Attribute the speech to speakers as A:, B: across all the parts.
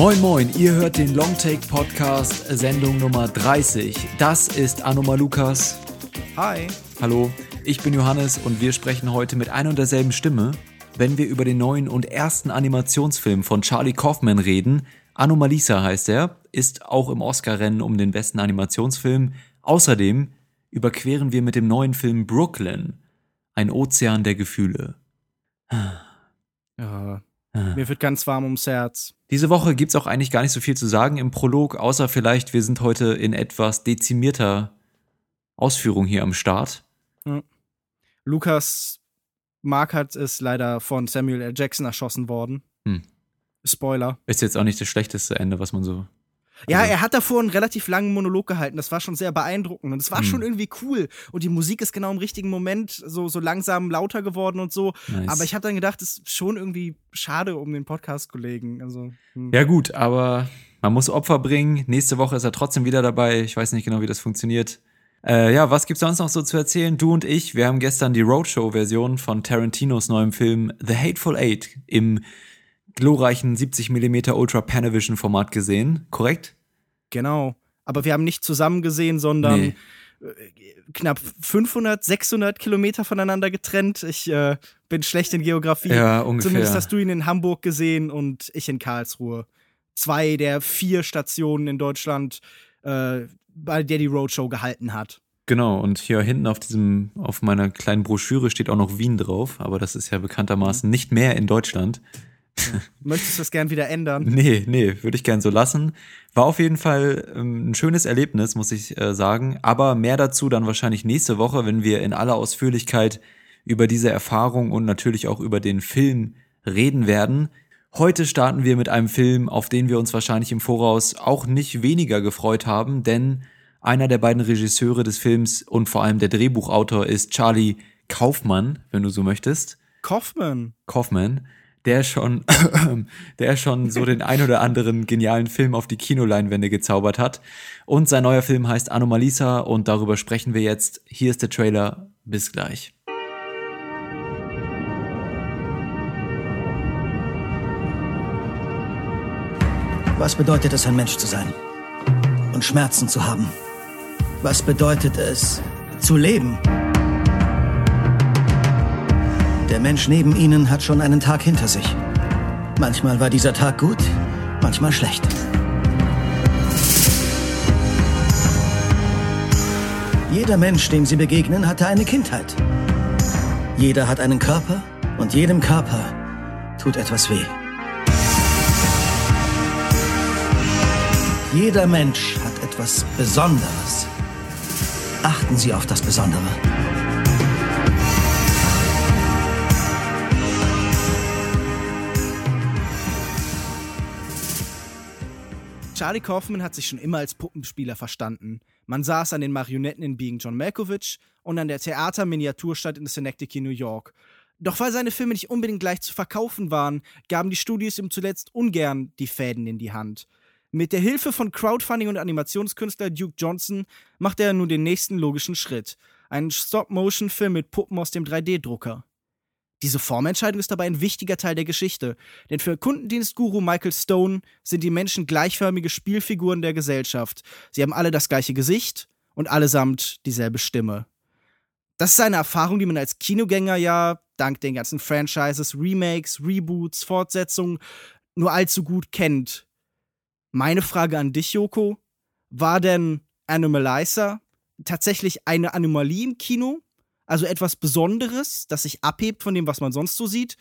A: Moin Moin, ihr hört den Longtake Podcast Sendung Nummer 30. Das ist Anoma Lukas.
B: Hi.
A: Hallo, ich bin Johannes und wir sprechen heute mit einer und derselben Stimme, wenn wir über den neuen und ersten Animationsfilm von Charlie Kaufman reden. Anomalisa heißt er, ist auch im Oscar-Rennen um den besten Animationsfilm. Außerdem überqueren wir mit dem neuen Film Brooklyn, ein Ozean der Gefühle.
B: Ja, mir wird ganz warm ums Herz.
A: Diese Woche gibt's auch eigentlich gar nicht so viel zu sagen im Prolog, außer vielleicht, wir sind heute in etwas dezimierter Ausführung hier am Start.
B: Ja. Lukas Markert ist leider von Samuel L. Jackson erschossen worden.
A: Hm.
B: Spoiler.
A: Ist jetzt auch nicht das schlechteste Ende, was man so.
B: Ja,
A: Also-
B: er hat davor einen relativ langen Monolog gehalten. Das war schon sehr beeindruckend und es war
A: Hm.
B: schon irgendwie cool. Und die Musik ist genau im richtigen Moment so, so langsam lauter geworden und so.
A: Nice.
B: Aber ich habe dann gedacht, es ist schon irgendwie schade um den Podcast-Kollegen. Also, hm.
A: Ja, gut, aber man muss Opfer bringen. Nächste Woche ist er trotzdem wieder dabei. Ich weiß nicht genau, wie das funktioniert. Äh, ja, was gibt's sonst noch so zu erzählen? Du und ich, wir haben gestern die Roadshow-Version von Tarantinos neuem Film The Hateful Eight im glorreichen 70mm Ultra Panavision Format gesehen. Korrekt?
B: Genau. Aber wir haben nicht zusammen gesehen, sondern
A: Nee.
B: äh, knapp 500, 600 Kilometer voneinander getrennt. Ich äh, bin schlecht in Geografie.
A: Ja, ungefähr.
B: Zumindest hast du ihn in Hamburg gesehen und ich in Karlsruhe. Zwei der vier Stationen in Deutschland, äh, bei der die Roadshow gehalten hat.
A: Genau, und hier hinten auf diesem, auf meiner kleinen Broschüre steht auch noch Wien drauf, aber das ist ja bekanntermaßen nicht mehr in Deutschland.
B: Möchtest du das gern wieder ändern?
A: Nee, nee, würde ich gern so lassen. War auf jeden Fall ähm, ein schönes Erlebnis, muss ich äh, sagen. Aber mehr dazu dann wahrscheinlich nächste Woche, wenn wir in aller Ausführlichkeit über diese Erfahrung und natürlich auch über den Film reden werden. Heute starten wir mit einem Film, auf den wir uns wahrscheinlich im Voraus auch nicht weniger gefreut haben, denn einer der beiden Regisseure des Films und vor allem der Drehbuchautor ist Charlie Kaufmann, wenn du so möchtest.
B: Kaufmann.
A: Kaufman, der schon, der schon so den ein oder anderen genialen Film auf die Kinoleinwände gezaubert hat. Und sein neuer Film heißt Anomalisa und darüber sprechen wir jetzt. Hier ist der Trailer. Bis gleich.
C: Was bedeutet es, ein Mensch zu sein? Und Schmerzen zu haben? Was bedeutet es, zu leben? Der Mensch neben Ihnen hat schon einen Tag hinter sich. Manchmal war dieser Tag gut, manchmal schlecht. Jeder Mensch, dem Sie begegnen, hatte eine Kindheit. Jeder hat einen Körper und jedem Körper tut etwas weh. Jeder Mensch hat etwas Besonderes. Achten Sie auf das Besondere.
B: Charlie Kaufman hat sich schon immer als Puppenspieler verstanden. Man saß an den Marionetten in Being John Malkovich und an der Theaterminiaturstadt in Synecdoche, New York. Doch weil seine Filme nicht unbedingt gleich zu verkaufen waren, gaben die Studios ihm zuletzt ungern die Fäden in die Hand. Mit der Hilfe von Crowdfunding und Animationskünstler Duke Johnson macht er nun den nächsten logischen Schritt. Einen Stop-Motion-Film mit Puppen aus dem 3D-Drucker. Diese Formentscheidung ist dabei ein wichtiger Teil der Geschichte, denn für Kundendienstguru Michael Stone sind die Menschen gleichförmige Spielfiguren der Gesellschaft. Sie haben alle das gleiche Gesicht und allesamt dieselbe Stimme. Das ist eine Erfahrung, die man als Kinogänger ja dank den ganzen Franchises, Remakes, Reboots, Fortsetzungen nur allzu gut kennt. Meine Frage an dich, Joko, war denn Animalizer tatsächlich eine Anomalie im Kino? Also etwas Besonderes, das sich abhebt von dem, was man sonst so sieht?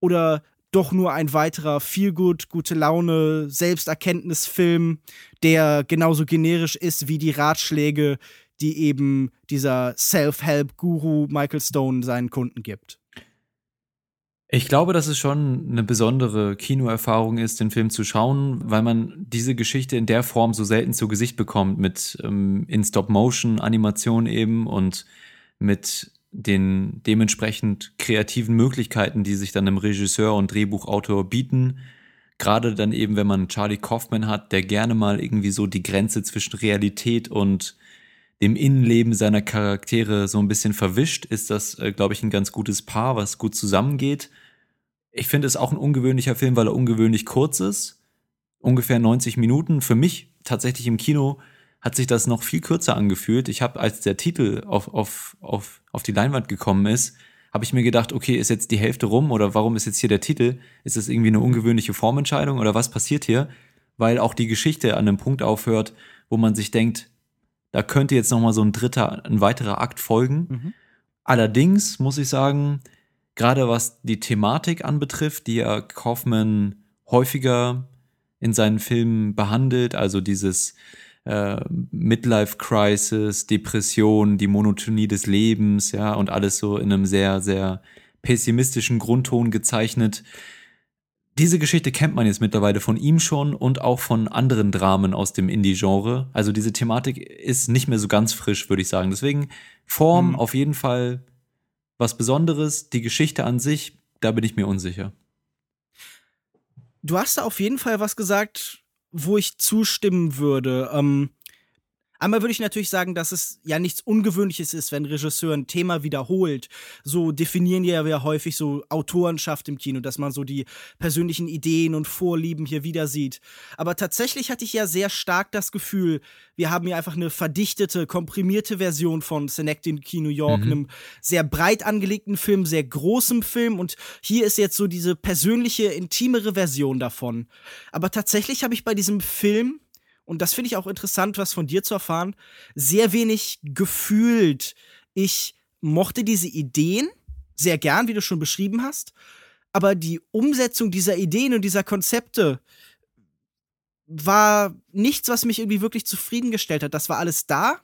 B: Oder doch nur ein weiterer Feelgood, gute Laune, Selbsterkenntnisfilm, der genauso generisch ist wie die Ratschläge, die eben dieser Self-Help-Guru Michael Stone seinen Kunden gibt?
A: Ich glaube, dass es schon eine besondere Kinoerfahrung ist, den Film zu schauen, weil man diese Geschichte in der Form so selten zu Gesicht bekommt, mit ähm, in Stop-Motion-Animation eben und mit den dementsprechend kreativen Möglichkeiten, die sich dann einem Regisseur und Drehbuchautor bieten. Gerade dann eben, wenn man Charlie Kaufman hat, der gerne mal irgendwie so die Grenze zwischen Realität und dem Innenleben seiner Charaktere so ein bisschen verwischt, ist das, äh, glaube ich, ein ganz gutes Paar, was gut zusammengeht. Ich finde es auch ein ungewöhnlicher Film, weil er ungewöhnlich kurz ist. Ungefähr 90 Minuten. Für mich tatsächlich im Kino hat sich das noch viel kürzer angefühlt. Ich habe, als der Titel auf, auf, auf, auf die Leinwand gekommen ist, habe ich mir gedacht, okay, ist jetzt die Hälfte rum oder warum ist jetzt hier der Titel? Ist das irgendwie eine ungewöhnliche Formentscheidung oder was passiert hier? Weil auch die Geschichte an einem Punkt aufhört, wo man sich denkt, da könnte jetzt noch mal so ein dritter, ein weiterer Akt folgen. Mhm. Allerdings muss ich sagen, gerade was die Thematik anbetrifft, die ja Kaufman häufiger in seinen Filmen behandelt, also dieses äh, Midlife Crisis, Depression, die Monotonie des Lebens, ja, und alles so in einem sehr, sehr pessimistischen Grundton gezeichnet. Diese Geschichte kennt man jetzt mittlerweile von ihm schon und auch von anderen Dramen aus dem Indie-Genre. Also diese Thematik ist nicht mehr so ganz frisch, würde ich sagen. Deswegen Form mhm. auf jeden Fall was Besonderes. Die Geschichte an sich, da bin ich mir unsicher.
B: Du hast da auf jeden Fall was gesagt, wo ich zustimmen würde. Ähm, Einmal würde ich natürlich sagen, dass es ja nichts Ungewöhnliches ist, wenn Regisseur ein Thema wiederholt. So definieren ja wir häufig so Autorenschaft im Kino, dass man so die persönlichen Ideen und Vorlieben hier wieder sieht. Aber tatsächlich hatte ich ja sehr stark das Gefühl, wir haben hier einfach eine verdichtete, komprimierte Version von Key New York, mhm. einem sehr breit angelegten Film, sehr großem Film und hier ist jetzt so diese persönliche, intimere Version davon. Aber tatsächlich habe ich bei diesem Film und das finde ich auch interessant, was von dir zu erfahren, sehr wenig gefühlt. Ich mochte diese Ideen sehr gern, wie du schon beschrieben hast, aber die Umsetzung dieser Ideen und dieser Konzepte war nichts, was mich irgendwie wirklich zufriedengestellt hat. Das war alles da.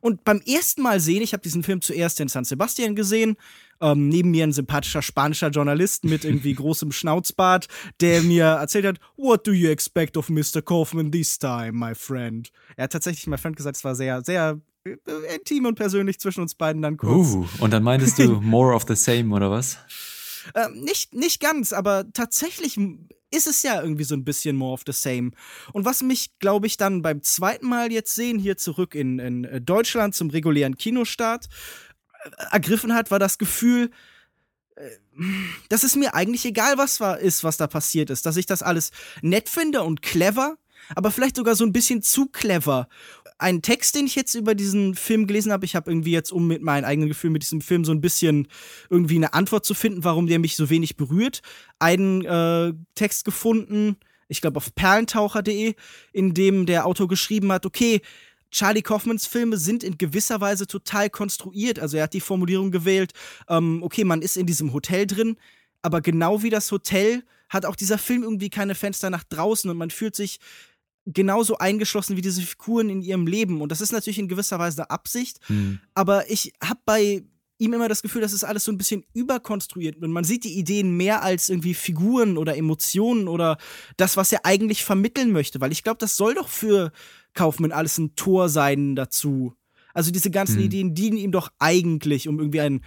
B: Und beim ersten Mal sehen, ich habe diesen Film zuerst in San Sebastian gesehen ähm, neben mir ein sympathischer spanischer Journalist mit irgendwie großem Schnauzbart, der mir erzählt hat, What do you expect of Mr. Kaufman this time, my friend? Er hat tatsächlich, mein Freund, gesagt, es war sehr, sehr äh, intim und persönlich zwischen uns beiden dann kurz.
A: Uh, und dann meintest du more of the same, oder was?
B: Ähm, nicht, nicht ganz, aber tatsächlich ist es ja irgendwie so ein bisschen more of the same. Und was mich, glaube ich, dann beim zweiten Mal jetzt sehen, hier zurück in, in äh, Deutschland zum regulären Kinostart, ergriffen hat, war das Gefühl, äh, dass es mir eigentlich egal was war, ist, was da passiert ist. Dass ich das alles nett finde und clever, aber vielleicht sogar so ein bisschen zu clever. Ein Text, den ich jetzt über diesen Film gelesen habe, ich habe irgendwie jetzt, um mit meinen eigenen Gefühlen mit diesem Film so ein bisschen irgendwie eine Antwort zu finden, warum der mich so wenig berührt, einen äh, Text gefunden, ich glaube auf perlentaucher.de, in dem der Autor geschrieben hat, okay, Charlie Kaufmans Filme sind in gewisser Weise total konstruiert. Also er hat die Formulierung gewählt, ähm, okay, man ist in diesem Hotel drin, aber genau wie das Hotel hat auch dieser Film irgendwie keine Fenster nach draußen und man fühlt sich genauso eingeschlossen wie diese Figuren in ihrem Leben. Und das ist natürlich in gewisser Weise Absicht, mhm. aber ich habe bei ihm immer das Gefühl, das ist alles so ein bisschen überkonstruiert und man sieht die Ideen mehr als irgendwie Figuren oder Emotionen oder das, was er eigentlich vermitteln möchte, weil ich glaube, das soll doch für Kaufmann alles ein Tor sein dazu. Also diese ganzen hm. Ideen dienen ihm doch eigentlich, um irgendwie ein,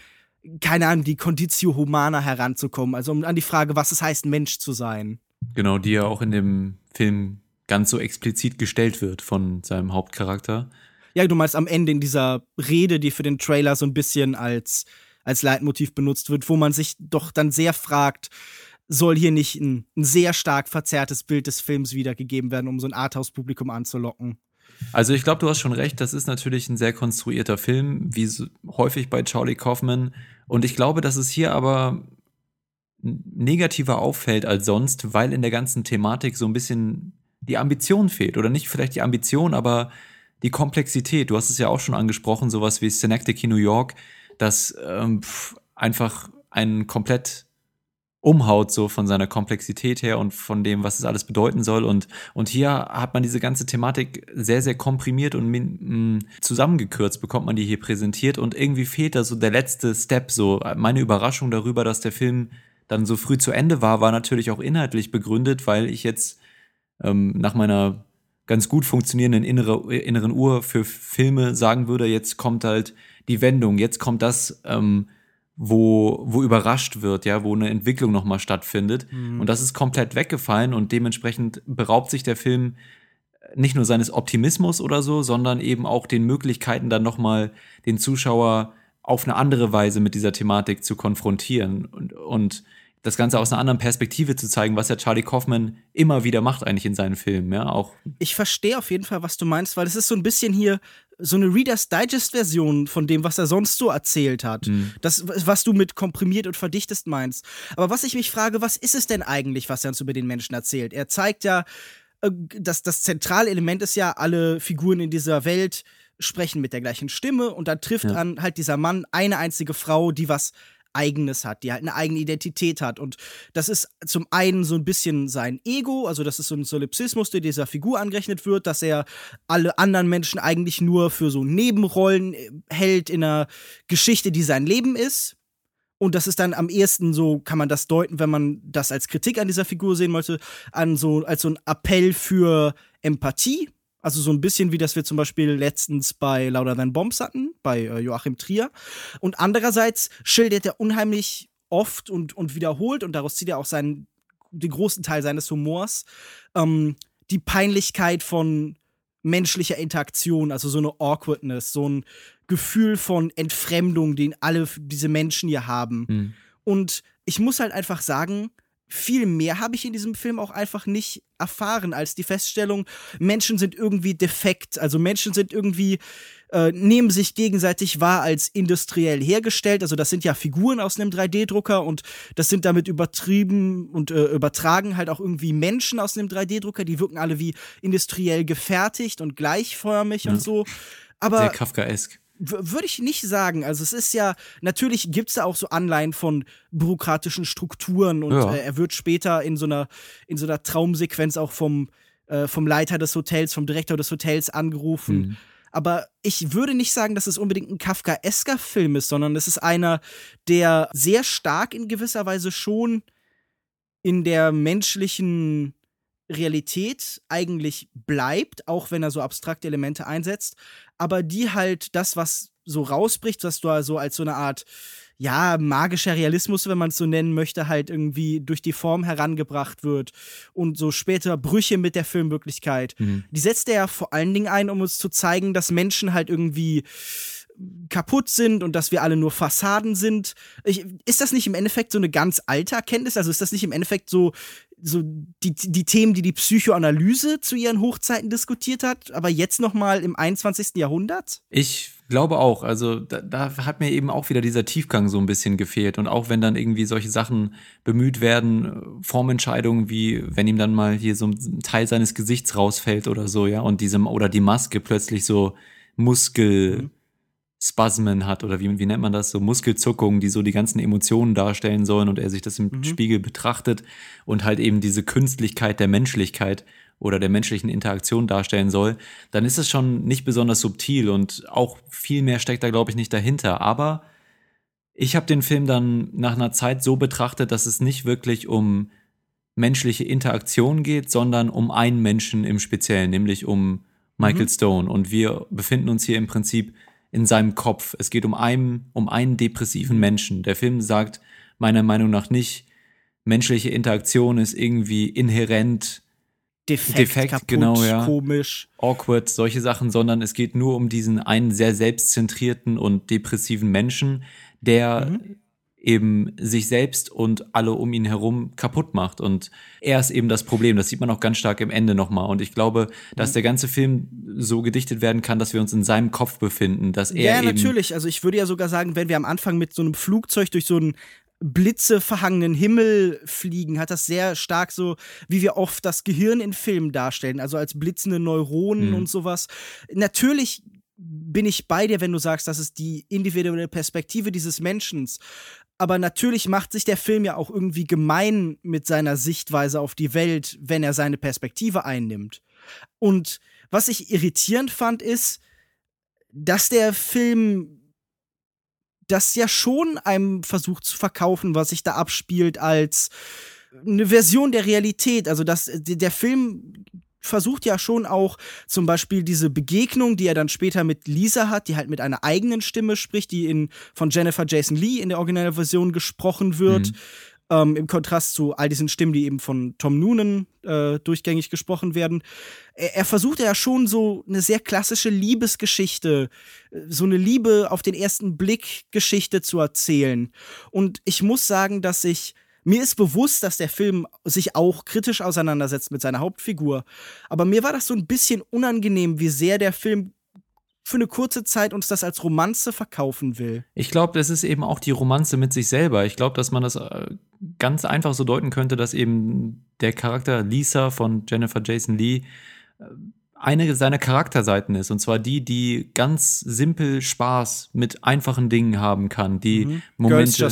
B: keine Ahnung, die Conditio Humana heranzukommen. Also um an die Frage, was es heißt, Mensch zu sein.
A: Genau, die ja auch in dem Film ganz so explizit gestellt wird von seinem Hauptcharakter.
B: Ja, du meinst am Ende in dieser Rede, die für den Trailer so ein bisschen als, als Leitmotiv benutzt wird, wo man sich doch dann sehr fragt, soll hier nicht ein, ein sehr stark verzerrtes Bild des Films wiedergegeben werden, um so ein Arthouse-Publikum anzulocken.
A: Also ich glaube, du hast schon recht, das ist natürlich ein sehr konstruierter Film, wie so häufig bei Charlie Kaufman. Und ich glaube, dass es hier aber negativer auffällt als sonst, weil in der ganzen Thematik so ein bisschen die Ambition fehlt. Oder nicht vielleicht die Ambition, aber die Komplexität. Du hast es ja auch schon angesprochen, sowas wie Synecdoche New York, das ähm, einfach ein komplett umhaut, so von seiner Komplexität her und von dem, was es alles bedeuten soll. Und, und hier hat man diese ganze Thematik sehr, sehr komprimiert und mh, zusammengekürzt, bekommt man die hier präsentiert. Und irgendwie fehlt da so der letzte Step. So meine Überraschung darüber, dass der Film dann so früh zu Ende war, war natürlich auch inhaltlich begründet, weil ich jetzt ähm, nach meiner ganz gut funktionierenden innere, inneren Uhr für Filme sagen würde, jetzt kommt halt die Wendung, jetzt kommt das, ähm, wo, wo überrascht wird, ja, wo eine Entwicklung nochmal stattfindet. Mhm. Und das ist komplett weggefallen und dementsprechend beraubt sich der Film nicht nur seines Optimismus oder so, sondern eben auch den Möglichkeiten dann nochmal den Zuschauer auf eine andere Weise mit dieser Thematik zu konfrontieren und, und das Ganze aus einer anderen Perspektive zu zeigen, was ja Charlie Kaufman immer wieder macht eigentlich in seinen Filmen, ja, auch.
B: Ich verstehe auf jeden Fall, was du meinst, weil es ist so ein bisschen hier so eine Reader's Digest Version von dem, was er sonst so erzählt hat. Mhm. Das, was du mit komprimiert und verdichtest meinst. Aber was ich mich frage, was ist es denn eigentlich, was er uns über den Menschen erzählt? Er zeigt ja, äh, dass das zentrale Element ist ja, alle Figuren in dieser Welt sprechen mit der gleichen Stimme und dann trifft ja. an halt dieser Mann eine einzige Frau, die was Eigenes hat, die halt eine eigene Identität hat. Und das ist zum einen so ein bisschen sein Ego, also das ist so ein Solipsismus, der dieser Figur angerechnet wird, dass er alle anderen Menschen eigentlich nur für so Nebenrollen äh, hält in einer Geschichte, die sein Leben ist. Und das ist dann am ehesten so, kann man das deuten, wenn man das als Kritik an dieser Figur sehen möchte, an so, als so ein Appell für Empathie. Also so ein bisschen wie das wir zum Beispiel letztens bei Lauder Than Bombs hatten, bei äh, Joachim Trier. Und andererseits schildert er unheimlich oft und, und wiederholt, und daraus zieht er auch seinen, den großen Teil seines Humors, ähm, die Peinlichkeit von menschlicher Interaktion, also so eine Awkwardness, so ein Gefühl von Entfremdung, den alle diese Menschen hier haben. Mhm. Und ich muss halt einfach sagen, viel mehr habe ich in diesem Film auch einfach nicht erfahren als die Feststellung, Menschen sind irgendwie defekt. Also Menschen sind irgendwie, äh, nehmen sich gegenseitig wahr als industriell hergestellt. Also das sind ja Figuren aus einem 3D-Drucker und das sind damit übertrieben und äh, übertragen halt auch irgendwie Menschen aus einem 3D-Drucker. Die wirken alle wie industriell gefertigt und gleichförmig ja. und so. Aber
A: Sehr Kafkaesk
B: würde ich nicht sagen. Also es ist ja, natürlich gibt es da auch so Anleihen von bürokratischen Strukturen und ja. äh, er wird später in so einer, in so einer Traumsequenz auch vom, äh, vom Leiter des Hotels, vom Direktor des Hotels angerufen. Mhm. Aber ich würde nicht sagen, dass es unbedingt ein Kafkaesker Film ist, sondern es ist einer, der sehr stark in gewisser Weise schon in der menschlichen Realität eigentlich bleibt, auch wenn er so abstrakte Elemente einsetzt, aber die halt das, was so rausbricht, was du also als so eine Art ja, magischer Realismus, wenn man es so nennen möchte, halt irgendwie durch die Form herangebracht wird und so später Brüche mit der Filmwirklichkeit. Mhm. Die setzt er ja vor allen Dingen ein, um uns zu zeigen, dass Menschen halt irgendwie kaputt sind und dass wir alle nur Fassaden sind. Ich, ist das nicht im Endeffekt so eine ganz alte Erkenntnis? Also ist das nicht im Endeffekt so, so die, die Themen, die die Psychoanalyse zu ihren Hochzeiten diskutiert hat, aber jetzt noch mal im 21. Jahrhundert?
A: Ich glaube auch. Also da, da hat mir eben auch wieder dieser Tiefgang so ein bisschen gefehlt. Und auch wenn dann irgendwie solche Sachen bemüht werden, Formentscheidungen wie, wenn ihm dann mal hier so ein Teil seines Gesichts rausfällt oder so, ja, und diesem, oder die Maske plötzlich so Muskel. Mhm Spasmen hat oder wie, wie nennt man das, so Muskelzuckungen, die so die ganzen Emotionen darstellen sollen und er sich das im mhm. Spiegel betrachtet und halt eben diese Künstlichkeit der Menschlichkeit oder der menschlichen Interaktion darstellen soll, dann ist es schon nicht besonders subtil und auch viel mehr steckt da, glaube ich, nicht dahinter. Aber ich habe den Film dann nach einer Zeit so betrachtet, dass es nicht wirklich um menschliche Interaktion geht, sondern um einen Menschen im Speziellen, nämlich um Michael mhm. Stone. Und wir befinden uns hier im Prinzip in seinem Kopf. Es geht um einen, um einen depressiven Menschen. Der Film sagt meiner Meinung nach nicht, menschliche Interaktion ist irgendwie inhärent
B: defekt, defekt kaputt, genau, ja. komisch,
A: awkward, solche Sachen, sondern es geht nur um diesen einen sehr selbstzentrierten und depressiven Menschen, der mhm eben sich selbst und alle um ihn herum kaputt macht. Und er ist eben das Problem. Das sieht man auch ganz stark im Ende nochmal. Und ich glaube, dass mhm. der ganze Film so gedichtet werden kann, dass wir uns in seinem Kopf befinden, dass er.
B: Ja, natürlich. Also ich würde ja sogar sagen, wenn wir am Anfang mit so einem Flugzeug durch so einen blitzeverhangenen Himmel fliegen, hat das sehr stark so, wie wir oft das Gehirn in Filmen darstellen, also als blitzende Neuronen mhm. und sowas. Natürlich bin ich bei dir, wenn du sagst, das ist die individuelle Perspektive dieses Menschen aber natürlich macht sich der Film ja auch irgendwie gemein mit seiner Sichtweise auf die Welt, wenn er seine Perspektive einnimmt. Und was ich irritierend fand, ist, dass der Film das ja schon einem versucht zu verkaufen, was sich da abspielt, als eine Version der Realität. Also, dass der Film versucht ja schon auch zum Beispiel diese Begegnung, die er dann später mit Lisa hat, die halt mit einer eigenen Stimme spricht, die in, von Jennifer Jason Lee in der originalen Version gesprochen wird. Mhm. ähm, im Kontrast zu all diesen Stimmen, die eben von Tom Noonan äh, durchgängig gesprochen werden. Er, er versucht ja schon so eine sehr klassische Liebesgeschichte, äh, so eine Liebe auf den ersten Blick Geschichte zu erzählen. Und ich muss sagen, dass ich mir ist bewusst, dass der Film sich auch kritisch auseinandersetzt mit seiner Hauptfigur. Aber mir war das so ein bisschen unangenehm, wie sehr der Film für eine kurze Zeit uns das als Romanze verkaufen will.
A: Ich glaube, das ist eben auch die Romanze mit sich selber. Ich glaube, dass man das äh, ganz einfach so deuten könnte, dass eben der Charakter Lisa von Jennifer Jason Lee eine seiner Charakterseiten ist. Und zwar die, die ganz simpel Spaß mit einfachen Dingen haben kann, die mhm. Momente,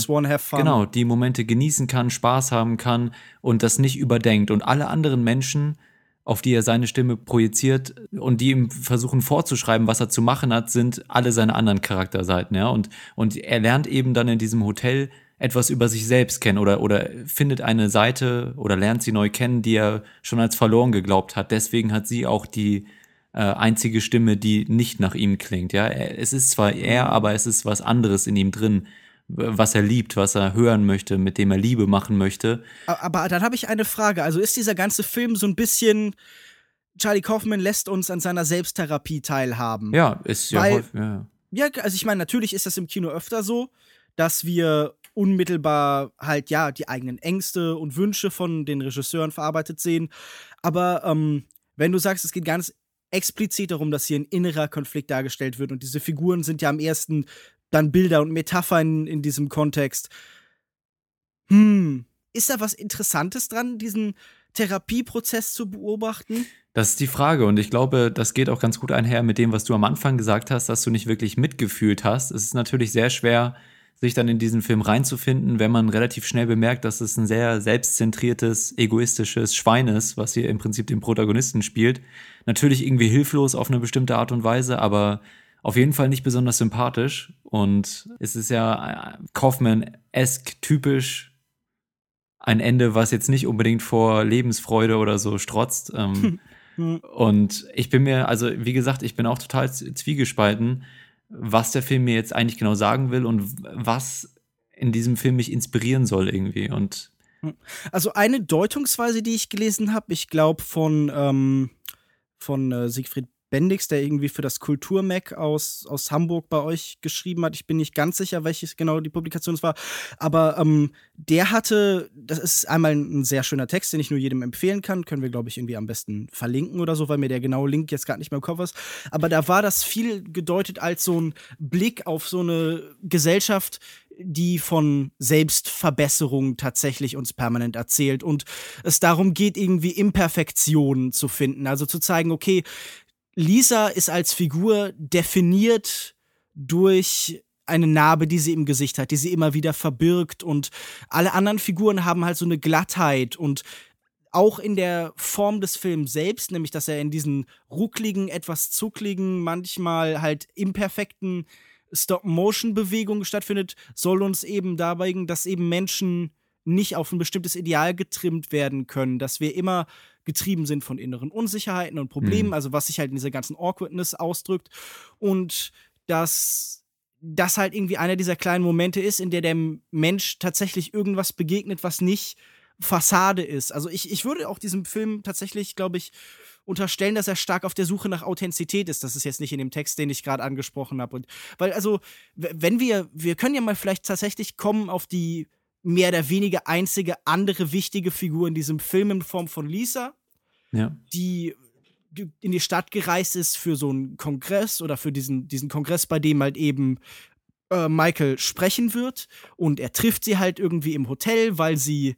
A: genau, die Momente genießen kann, Spaß haben kann und das nicht überdenkt. Und alle anderen Menschen auf die er seine Stimme projiziert und die ihm versuchen vorzuschreiben, was er zu machen hat, sind alle seine anderen Charakterseiten, ja. Und, und er lernt eben dann in diesem Hotel etwas über sich selbst kennen oder, oder findet eine Seite oder lernt sie neu kennen, die er schon als verloren geglaubt hat. Deswegen hat sie auch die äh, einzige Stimme, die nicht nach ihm klingt, ja. Es ist zwar er, aber es ist was anderes in ihm drin, was er liebt, was er hören möchte, mit dem er Liebe machen möchte.
B: Aber dann habe ich eine Frage. Also ist dieser ganze Film so ein bisschen. Charlie Kaufman lässt uns an seiner Selbsttherapie teilhaben.
A: Ja, ist ja
B: Weil,
A: häufig, ja.
B: Ja, also ich meine, natürlich ist das im Kino öfter so, dass wir unmittelbar halt ja die eigenen Ängste und Wünsche von den Regisseuren verarbeitet sehen. Aber ähm, wenn du sagst, es geht ganz explizit darum, dass hier ein innerer Konflikt dargestellt wird und diese Figuren sind ja am ersten dann Bilder und Metaphern in diesem Kontext. Hm, ist da was Interessantes dran, diesen Therapieprozess zu beobachten?
A: Das ist die Frage und ich glaube, das geht auch ganz gut einher mit dem, was du am Anfang gesagt hast, dass du nicht wirklich mitgefühlt hast. Es ist natürlich sehr schwer, sich dann in diesen Film reinzufinden, wenn man relativ schnell bemerkt, dass es ein sehr selbstzentriertes, egoistisches Schwein ist, was hier im Prinzip den Protagonisten spielt. Natürlich irgendwie hilflos auf eine bestimmte Art und Weise, aber auf jeden Fall nicht besonders sympathisch. Und es ist ja Kaufman-esk typisch ein Ende, was jetzt nicht unbedingt vor Lebensfreude oder so strotzt. Ähm, und ich bin mir, also wie gesagt, ich bin auch total zwiegespalten, was der Film mir jetzt eigentlich genau sagen will und was in diesem Film mich inspirieren soll irgendwie. Und
B: also eine Deutungsweise, die ich gelesen habe, ich glaube von ähm, von äh, Siegfried Bendix, der irgendwie für das Kulturmac aus, aus Hamburg bei euch geschrieben hat. Ich bin nicht ganz sicher, welches genau die Publikation es war. Aber ähm, der hatte, das ist einmal ein sehr schöner Text, den ich nur jedem empfehlen kann. Können wir, glaube ich, irgendwie am besten verlinken oder so, weil mir der genaue Link jetzt gar nicht mehr im Kopf ist. Aber da war das viel gedeutet als so ein Blick auf so eine Gesellschaft, die von Selbstverbesserung tatsächlich uns permanent erzählt und es darum geht, irgendwie Imperfektionen zu finden. Also zu zeigen, okay, Lisa ist als Figur definiert durch eine Narbe, die sie im Gesicht hat, die sie immer wieder verbirgt. Und alle anderen Figuren haben halt so eine Glattheit. Und auch in der Form des Films selbst, nämlich dass er in diesen ruckligen, etwas zuckligen, manchmal halt imperfekten Stop-Motion-Bewegungen stattfindet, soll uns eben dabei, dass eben Menschen nicht auf ein bestimmtes Ideal getrimmt werden können, dass wir immer getrieben sind von inneren Unsicherheiten und Problemen, mhm. also was sich halt in dieser ganzen Awkwardness ausdrückt und dass das halt irgendwie einer dieser kleinen Momente ist, in der der Mensch tatsächlich irgendwas begegnet, was nicht Fassade ist. Also ich, ich würde auch diesem Film tatsächlich, glaube ich, unterstellen, dass er stark auf der Suche nach Authentizität ist. Das ist jetzt nicht in dem Text, den ich gerade angesprochen habe. Und weil, also, wenn wir, wir können ja mal vielleicht tatsächlich kommen auf die mehr oder weniger einzige andere wichtige Figur in diesem Film in Form von Lisa,
A: ja.
B: die in die Stadt gereist ist für so einen Kongress oder für diesen, diesen Kongress, bei dem halt eben äh, Michael sprechen wird. Und er trifft sie halt irgendwie im Hotel, weil sie,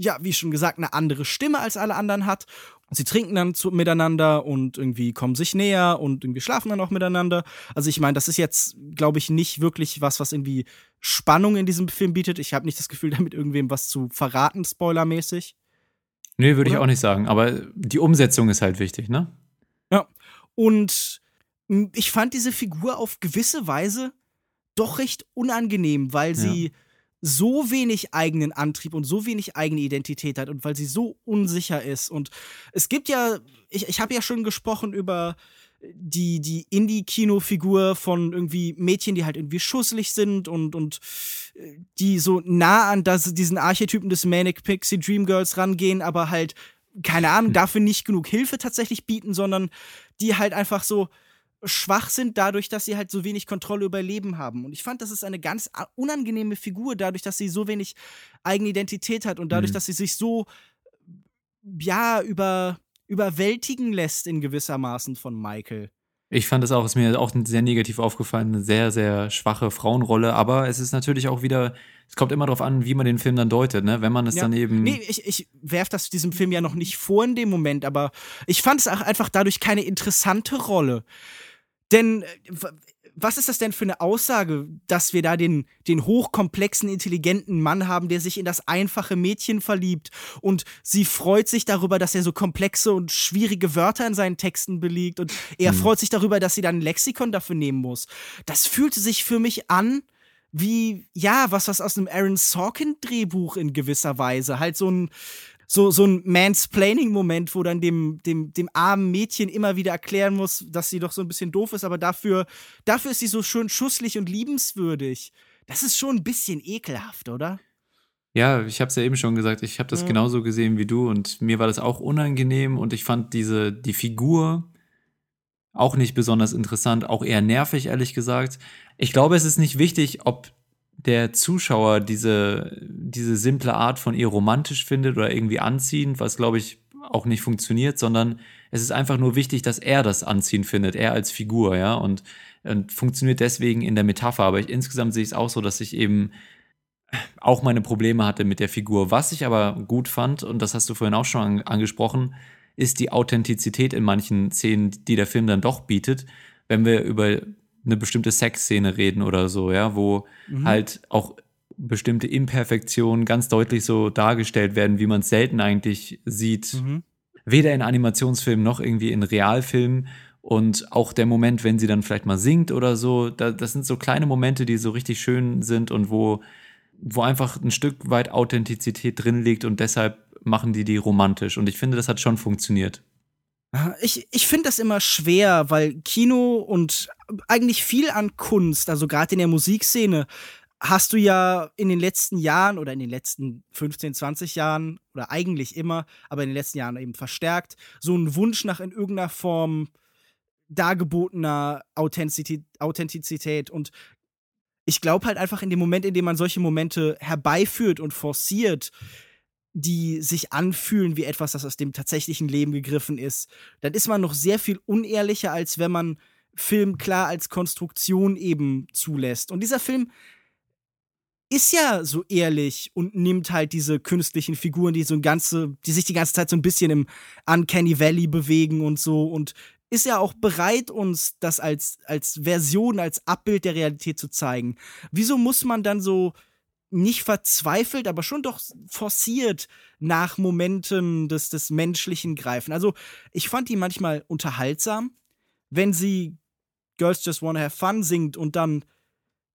B: ja, wie schon gesagt, eine andere Stimme als alle anderen hat. Sie trinken dann zu, miteinander und irgendwie kommen sich näher und irgendwie schlafen dann auch miteinander. Also ich meine, das ist jetzt, glaube ich, nicht wirklich was, was irgendwie Spannung in diesem Film bietet. Ich habe nicht das Gefühl, damit irgendwem was zu verraten, spoilermäßig.
A: Nee, würde ich auch nicht sagen. Aber die Umsetzung ist halt wichtig, ne?
B: Ja. Und ich fand diese Figur auf gewisse Weise doch recht unangenehm, weil sie ja so wenig eigenen Antrieb und so wenig eigene Identität hat und weil sie so unsicher ist. Und es gibt ja, ich, ich habe ja schon gesprochen über die, die Indie-Kino-Figur von irgendwie Mädchen, die halt irgendwie schusselig sind und, und äh, die so nah an das, diesen Archetypen des Manic Pixie Dream Girls rangehen, aber halt, keine Ahnung, hm. dafür nicht genug Hilfe tatsächlich bieten, sondern die halt einfach so schwach sind dadurch, dass sie halt so wenig Kontrolle über Leben haben. Und ich fand, das ist eine ganz unangenehme Figur, dadurch, dass sie so wenig Eigenidentität hat und dadurch, mhm. dass sie sich so, ja, über, überwältigen lässt in gewissermaßen von Michael.
A: Ich fand es auch, ist mir auch sehr negativ aufgefallen, eine sehr, sehr schwache Frauenrolle, aber es ist natürlich auch wieder, es kommt immer darauf an, wie man den Film dann deutet, ne? Wenn man es ja. dann eben.
B: Nee, ich, ich werf das diesem Film ja noch nicht vor in dem Moment, aber ich fand es auch einfach dadurch keine interessante Rolle. Denn äh, was ist das denn für eine Aussage, dass wir da den, den hochkomplexen, intelligenten Mann haben, der sich in das einfache Mädchen verliebt und sie freut sich darüber, dass er so komplexe und schwierige Wörter in seinen Texten belegt und er mhm. freut sich darüber, dass sie dann ein Lexikon dafür nehmen muss. Das fühlte sich für mich an wie, ja, was was aus einem Aaron Sorkin-Drehbuch in gewisser Weise. Halt so ein, so, so ein Mansplaining-Moment, wo dann dem, dem, dem armen Mädchen immer wieder erklären muss, dass sie doch so ein bisschen doof ist, aber dafür, dafür ist sie so schön schusslich und liebenswürdig. Das ist schon ein bisschen ekelhaft, oder?
A: Ja, ich habe es ja eben schon gesagt, ich habe das ja. genauso gesehen wie du und mir war das auch unangenehm und ich fand diese die Figur auch nicht besonders interessant, auch eher nervig ehrlich gesagt. Ich glaube, es ist nicht wichtig, ob der Zuschauer diese, diese simple Art von ihr romantisch findet oder irgendwie anziehend, was glaube ich auch nicht funktioniert, sondern es ist einfach nur wichtig, dass er das anziehend findet, er als Figur, ja, und, und funktioniert deswegen in der Metapher. Aber ich, insgesamt sehe ich es auch so, dass ich eben auch meine Probleme hatte mit der Figur. Was ich aber gut fand, und das hast du vorhin auch schon an, angesprochen, ist die Authentizität in manchen Szenen, die der Film dann doch bietet. Wenn wir über eine bestimmte Sexszene reden oder so, ja, wo mhm. halt auch bestimmte Imperfektionen ganz deutlich so dargestellt werden, wie man es selten eigentlich sieht. Mhm. Weder in Animationsfilmen noch irgendwie in Realfilmen. Und auch der Moment, wenn sie dann vielleicht mal singt oder so, da, das sind so kleine Momente, die so richtig schön sind und wo, wo einfach ein Stück weit Authentizität drin liegt und deshalb machen die die romantisch. Und ich finde, das hat schon funktioniert.
B: Ich, ich finde das immer schwer, weil Kino und eigentlich viel an Kunst, also gerade in der Musikszene, hast du ja in den letzten Jahren oder in den letzten 15, 20 Jahren oder eigentlich immer, aber in den letzten Jahren eben verstärkt, so einen Wunsch nach in irgendeiner Form dargebotener Authentizität, Authentizität. Und ich glaube halt einfach in dem Moment, in dem man solche Momente herbeiführt und forciert, die sich anfühlen wie etwas, das aus dem tatsächlichen Leben gegriffen ist, dann ist man noch sehr viel unehrlicher, als wenn man Film klar als Konstruktion eben zulässt. Und dieser Film ist ja so ehrlich und nimmt halt diese künstlichen Figuren, die so ein ganze, die sich die ganze Zeit so ein bisschen im Uncanny Valley bewegen und so und ist ja auch bereit, uns das als, als Version, als Abbild der Realität zu zeigen. Wieso muss man dann so nicht verzweifelt, aber schon doch forciert nach Momenten des, des Menschlichen greifen. Also ich fand die manchmal unterhaltsam, wenn sie Girls Just Wanna Have Fun singt und dann,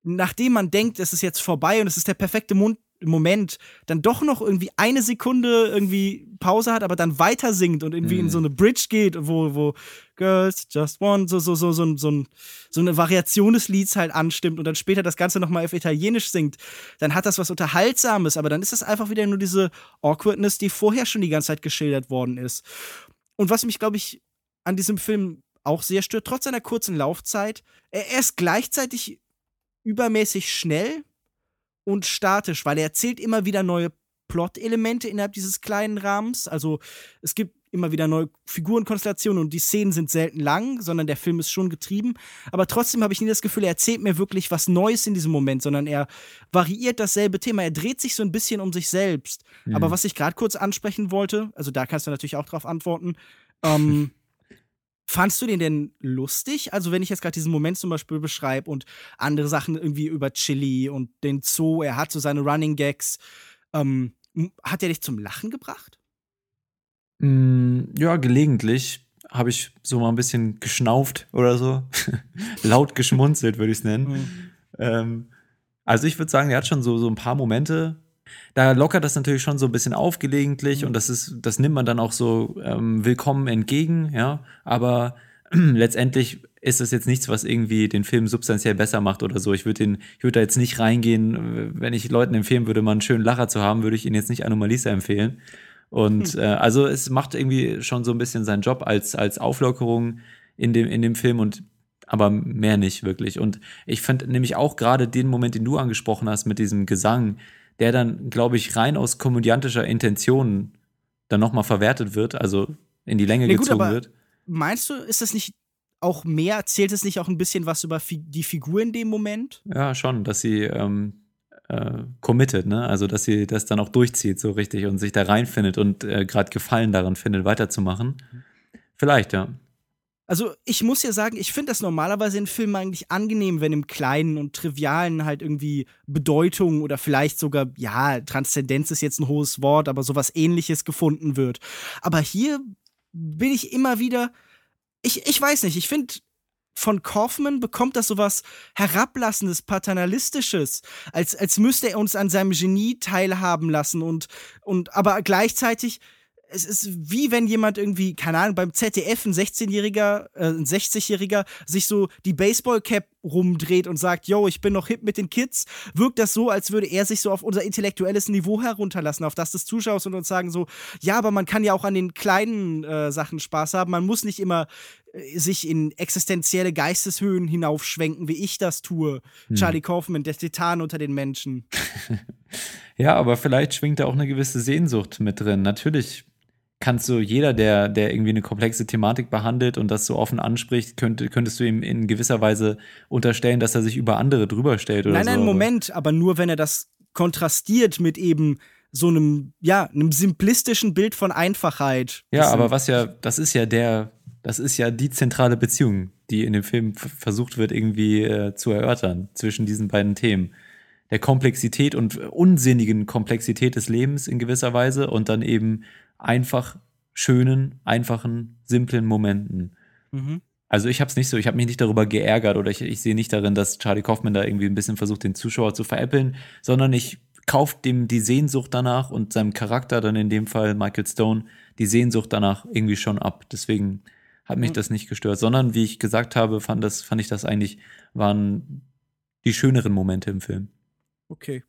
B: nachdem man denkt, es ist jetzt vorbei und es ist der perfekte Mund Moment dann doch noch irgendwie eine Sekunde irgendwie Pause hat, aber dann weiter singt und irgendwie mhm. in so eine Bridge geht, wo, wo Girls Just Want so, so, so, so, so, so eine Variation des Lieds halt anstimmt und dann später das Ganze nochmal auf Italienisch singt, dann hat das was Unterhaltsames, aber dann ist das einfach wieder nur diese Awkwardness, die vorher schon die ganze Zeit geschildert worden ist. Und was mich, glaube ich, an diesem Film auch sehr stört, trotz seiner kurzen Laufzeit, er ist gleichzeitig übermäßig schnell und statisch, weil er erzählt immer wieder neue Plot-Elemente innerhalb dieses kleinen Rahmens. Also es gibt immer wieder neue Figurenkonstellationen und die Szenen sind selten lang, sondern der Film ist schon getrieben. Aber trotzdem habe ich nie das Gefühl, er erzählt mir wirklich was Neues in diesem Moment, sondern er variiert dasselbe Thema. Er dreht sich so ein bisschen um sich selbst. Mhm. Aber was ich gerade kurz ansprechen wollte, also da kannst du natürlich auch drauf antworten, ähm, Fandst du den denn lustig? Also, wenn ich jetzt gerade diesen Moment zum Beispiel beschreibe und andere Sachen irgendwie über Chili und den Zoo, er hat so seine Running Gags, ähm, hat er dich zum Lachen gebracht?
A: Mm, ja, gelegentlich habe ich so mal ein bisschen geschnauft oder so. Laut geschmunzelt, würde ich es nennen. Mhm. Ähm, also, ich würde sagen, er hat schon so, so ein paar Momente, da lockert das natürlich schon so ein bisschen aufgelegentlich mhm. und das ist, das nimmt man dann auch so ähm, willkommen entgegen, ja. Aber letztendlich ist das jetzt nichts, was irgendwie den Film substanziell besser macht oder so. Ich würde den, ich würde da jetzt nicht reingehen, wenn ich Leuten empfehlen würde, mal einen schönen Lacher zu haben, würde ich ihnen jetzt nicht Anomalisa empfehlen. Und hm. äh, also es macht irgendwie schon so ein bisschen seinen Job als, als Auflockerung in dem, in dem Film und aber mehr nicht wirklich. Und ich fand nämlich auch gerade den Moment, den du angesprochen hast mit diesem Gesang, der dann, glaube ich, rein aus komödiantischer Intention dann nochmal verwertet wird, also in die Länge nee, gezogen gut, wird.
B: Meinst du, ist das nicht auch mehr, erzählt es nicht auch ein bisschen was über die Figur in dem Moment?
A: Ja, schon, dass sie ähm, äh, committed, ne? Also dass sie das dann auch durchzieht, so richtig und sich da reinfindet und äh, gerade Gefallen daran findet, weiterzumachen. Vielleicht, ja.
B: Also ich muss ja sagen, ich finde das normalerweise in Filmen eigentlich angenehm, wenn im Kleinen und Trivialen halt irgendwie Bedeutung oder vielleicht sogar, ja, Transzendenz ist jetzt ein hohes Wort, aber sowas ähnliches gefunden wird. Aber hier bin ich immer wieder, ich, ich weiß nicht, ich finde, von Kaufman bekommt das sowas herablassendes, paternalistisches, als, als müsste er uns an seinem Genie teilhaben lassen und, und aber gleichzeitig es ist wie wenn jemand irgendwie, keine Ahnung, beim ZDF ein 16-Jähriger, äh, ein 60-Jähriger sich so die Baseball-Cap rumdreht und sagt, yo, ich bin noch hip mit den Kids, wirkt das so, als würde er sich so auf unser intellektuelles Niveau herunterlassen, auf das des Zuschauers und uns sagen so, ja, aber man kann ja auch an den kleinen äh, Sachen Spaß haben, man muss nicht immer äh, sich in existenzielle Geisteshöhen hinaufschwenken, wie ich das tue. Hm. Charlie Kaufman, der Titan unter den Menschen.
A: ja, aber vielleicht schwingt da auch eine gewisse Sehnsucht mit drin. Natürlich kannst du jeder, der, der irgendwie eine komplexe Thematik behandelt und das so offen anspricht, könnte, könntest du ihm in gewisser Weise unterstellen, dass er sich über andere drüber stellt oder
B: nein,
A: so.
B: Nein, nein, Moment, aber nur wenn er das kontrastiert mit eben so einem, ja, einem simplistischen Bild von Einfachheit.
A: Ja, aber was ja, das ist ja der, das ist ja die zentrale Beziehung, die in dem Film versucht wird, irgendwie äh, zu erörtern zwischen diesen beiden Themen. Der Komplexität und unsinnigen Komplexität des Lebens in gewisser Weise und dann eben einfach schönen, einfachen, simplen Momenten. Mhm. Also ich habe es nicht so, ich habe mich nicht darüber geärgert oder ich, ich sehe nicht darin, dass Charlie Kaufman da irgendwie ein bisschen versucht, den Zuschauer zu veräppeln, sondern ich kaufe dem die Sehnsucht danach und seinem Charakter dann in dem Fall Michael Stone die Sehnsucht danach irgendwie schon ab. Deswegen hat mich mhm. das nicht gestört, sondern wie ich gesagt habe, fand das fand ich das eigentlich waren die schöneren Momente im Film.
B: Okay.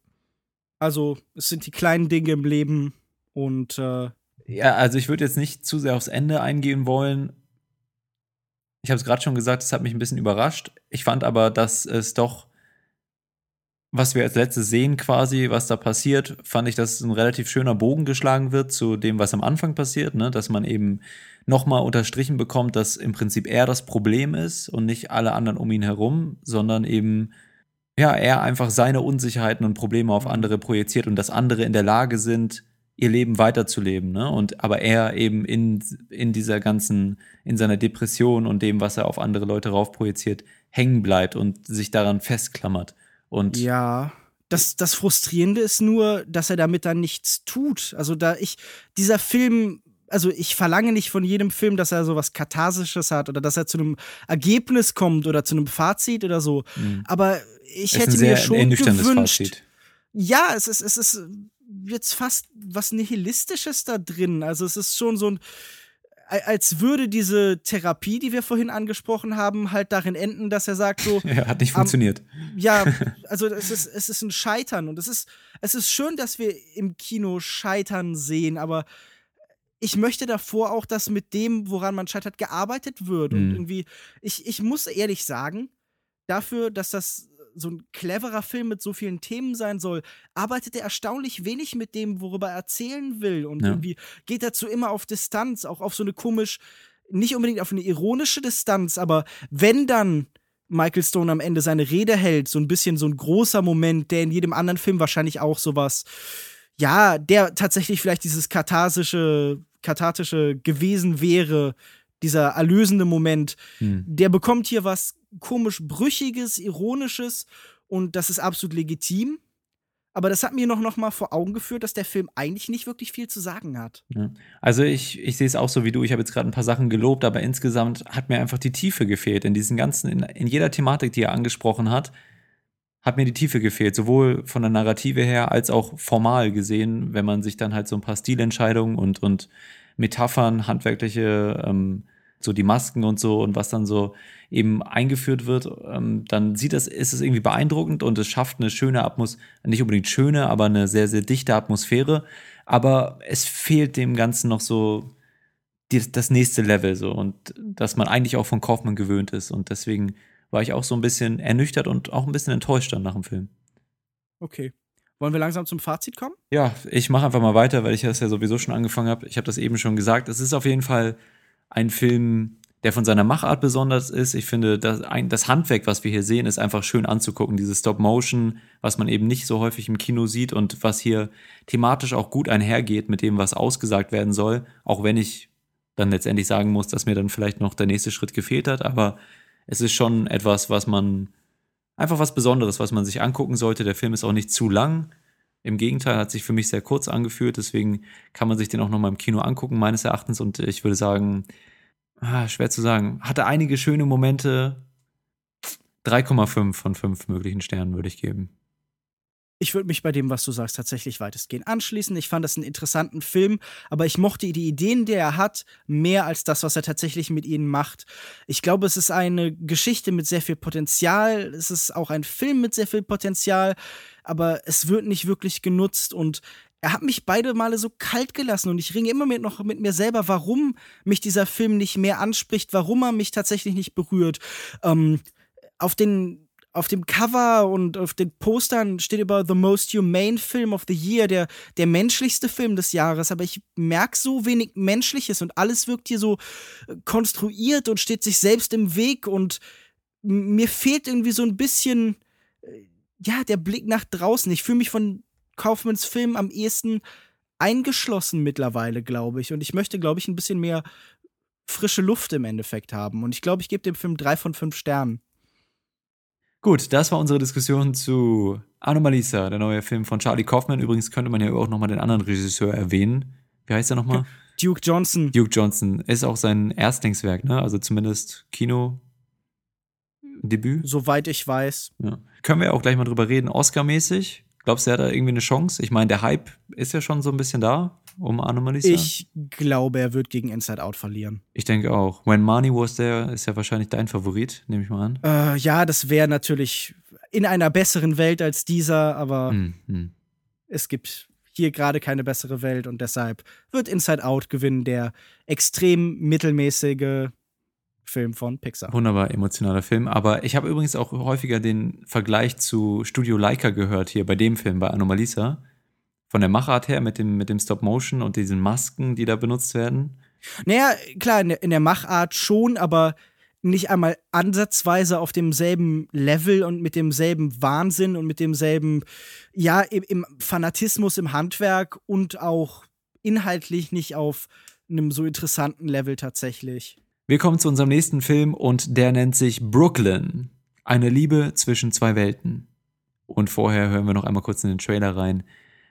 B: Also es sind die kleinen Dinge im Leben und äh,
A: ja, also ich würde jetzt nicht zu sehr aufs Ende eingehen wollen. Ich habe es gerade schon gesagt, es hat mich ein bisschen überrascht. Ich fand aber, dass es doch, was wir als letztes sehen quasi, was da passiert, fand ich, dass ein relativ schöner Bogen geschlagen wird zu dem, was am Anfang passiert, ne? dass man eben nochmal unterstrichen bekommt, dass im Prinzip er das Problem ist und nicht alle anderen um ihn herum, sondern eben ja, er einfach seine Unsicherheiten und Probleme auf andere projiziert und dass andere in der Lage sind, ihr Leben weiterzuleben, ne? Und aber er eben in, in dieser ganzen, in seiner Depression und dem, was er auf andere Leute raufprojiziert, hängen bleibt und sich daran festklammert. Und
B: ja. Das, das Frustrierende ist nur, dass er damit dann nichts tut. Also da ich, dieser Film also ich verlange nicht von jedem Film, dass er so was Katharsisches hat oder dass er zu einem Ergebnis kommt oder zu einem Fazit oder so. Mhm. Aber ich hätte mir schon gewünscht. Fazit. Ja, es ist, es ist jetzt fast was Nihilistisches da drin. Also es ist schon so ein, als würde diese Therapie, die wir vorhin angesprochen haben, halt darin enden, dass er sagt so.
A: ja, hat nicht funktioniert.
B: ja, also es ist, es ist ein Scheitern und es ist, es ist schön, dass wir im Kino Scheitern sehen, aber ich möchte davor auch, dass mit dem, woran man scheitert, gearbeitet wird. Mhm. Und irgendwie, ich, ich muss ehrlich sagen, dafür, dass das so ein cleverer Film mit so vielen Themen sein soll, arbeitet er erstaunlich wenig mit dem, worüber er erzählen will. Und ja. irgendwie geht dazu immer auf Distanz, auch auf so eine komisch, nicht unbedingt auf eine ironische Distanz, aber wenn dann Michael Stone am Ende seine Rede hält, so ein bisschen so ein großer Moment, der in jedem anderen Film wahrscheinlich auch sowas, ja, der tatsächlich vielleicht dieses katharsische, kathartische gewesen wäre, dieser erlösende Moment, hm. der bekommt hier was komisch Brüchiges, Ironisches und das ist absolut legitim. Aber das hat mir noch, noch mal vor Augen geführt, dass der Film eigentlich nicht wirklich viel zu sagen hat.
A: Ja. Also ich, ich sehe es auch so wie du. Ich habe jetzt gerade ein paar Sachen gelobt, aber insgesamt hat mir einfach die Tiefe gefehlt. In diesen ganzen, in, in jeder Thematik, die er angesprochen hat, hat mir die Tiefe gefehlt. Sowohl von der Narrative her als auch formal gesehen, wenn man sich dann halt so ein paar Stilentscheidungen und, und Metaphern, handwerkliche ähm, so die Masken und so und was dann so eben eingeführt wird, ähm, dann sieht das, ist es irgendwie beeindruckend und es schafft eine schöne Atmosphäre, nicht unbedingt schöne, aber eine sehr, sehr dichte Atmosphäre. Aber es fehlt dem Ganzen noch so die, das nächste Level so und dass man eigentlich auch von Kaufmann gewöhnt ist und deswegen war ich auch so ein bisschen ernüchtert und auch ein bisschen enttäuscht dann nach dem Film.
B: Okay. Wollen wir langsam zum Fazit kommen?
A: Ja, ich mache einfach mal weiter, weil ich das ja sowieso schon angefangen habe. Ich habe das eben schon gesagt. Es ist auf jeden Fall ein Film, der von seiner Machart besonders ist. Ich finde, das, ein, das Handwerk, was wir hier sehen, ist einfach schön anzugucken. Diese Stop-Motion, was man eben nicht so häufig im Kino sieht und was hier thematisch auch gut einhergeht mit dem, was ausgesagt werden soll. Auch wenn ich dann letztendlich sagen muss, dass mir dann vielleicht noch der nächste Schritt gefehlt hat. Aber es ist schon etwas, was man einfach was Besonderes, was man sich angucken sollte. Der Film ist auch nicht zu lang. Im Gegenteil, hat sich für mich sehr kurz angefühlt. Deswegen kann man sich den auch nochmal im Kino angucken, meines Erachtens. Und ich würde sagen, ah, schwer zu sagen, hatte einige schöne Momente. 3,5 von 5 möglichen Sternen würde ich geben.
B: Ich würde mich bei dem, was du sagst, tatsächlich weitestgehend anschließen. Ich fand das einen interessanten Film, aber ich mochte die Ideen, die er hat, mehr als das, was er tatsächlich mit ihnen macht. Ich glaube, es ist eine Geschichte mit sehr viel Potenzial. Es ist auch ein Film mit sehr viel Potenzial, aber es wird nicht wirklich genutzt und er hat mich beide Male so kalt gelassen und ich ringe immer mit, noch mit mir selber, warum mich dieser Film nicht mehr anspricht, warum er mich tatsächlich nicht berührt. Ähm, auf den auf dem Cover und auf den Postern steht über The Most Humane Film of the Year, der, der menschlichste Film des Jahres. Aber ich merke so wenig Menschliches und alles wirkt hier so äh, konstruiert und steht sich selbst im Weg und mir fehlt irgendwie so ein bisschen, äh, ja, der Blick nach draußen. Ich fühle mich von Kaufmanns Film am ehesten eingeschlossen mittlerweile, glaube ich. Und ich möchte, glaube ich, ein bisschen mehr frische Luft im Endeffekt haben. Und ich glaube, ich gebe dem Film drei von fünf Sternen.
A: Gut, das war unsere Diskussion zu Anomalisa, der neue Film von Charlie Kaufman. Übrigens könnte man ja auch nochmal den anderen Regisseur erwähnen. Wie heißt er nochmal?
B: Duke Johnson.
A: Duke Johnson. Ist auch sein Erstlingswerk, ne? Also zumindest Kino. Debüt.
B: Soweit ich weiß.
A: Ja. Können wir auch gleich mal drüber reden, Oscar-mäßig. Glaubst du, er hat da irgendwie eine Chance? Ich meine, der Hype ist ja schon so ein bisschen da um Anomalisa.
B: Ich glaube, er wird gegen Inside Out verlieren.
A: Ich denke auch. When Money Was There ist ja wahrscheinlich dein Favorit, nehme ich mal an.
B: Äh, ja, das wäre natürlich in einer besseren Welt als dieser, aber hm, hm. es gibt hier gerade keine bessere Welt und deshalb wird Inside Out gewinnen, der extrem mittelmäßige Film von Pixar.
A: Wunderbar emotionaler Film. Aber ich habe übrigens auch häufiger den Vergleich zu Studio Leica gehört hier bei dem Film, bei Anomalisa von der Machart her mit dem, mit dem Stop-Motion und diesen Masken, die da benutzt werden?
B: Naja, klar, in der, in der Machart schon, aber nicht einmal ansatzweise auf demselben Level und mit demselben Wahnsinn und mit demselben, ja, im, im Fanatismus im Handwerk und auch inhaltlich nicht auf einem so interessanten Level tatsächlich.
A: Wir kommen zu unserem nächsten Film und der nennt sich Brooklyn. Eine Liebe zwischen zwei Welten. Und vorher hören wir noch einmal kurz in den Trailer rein.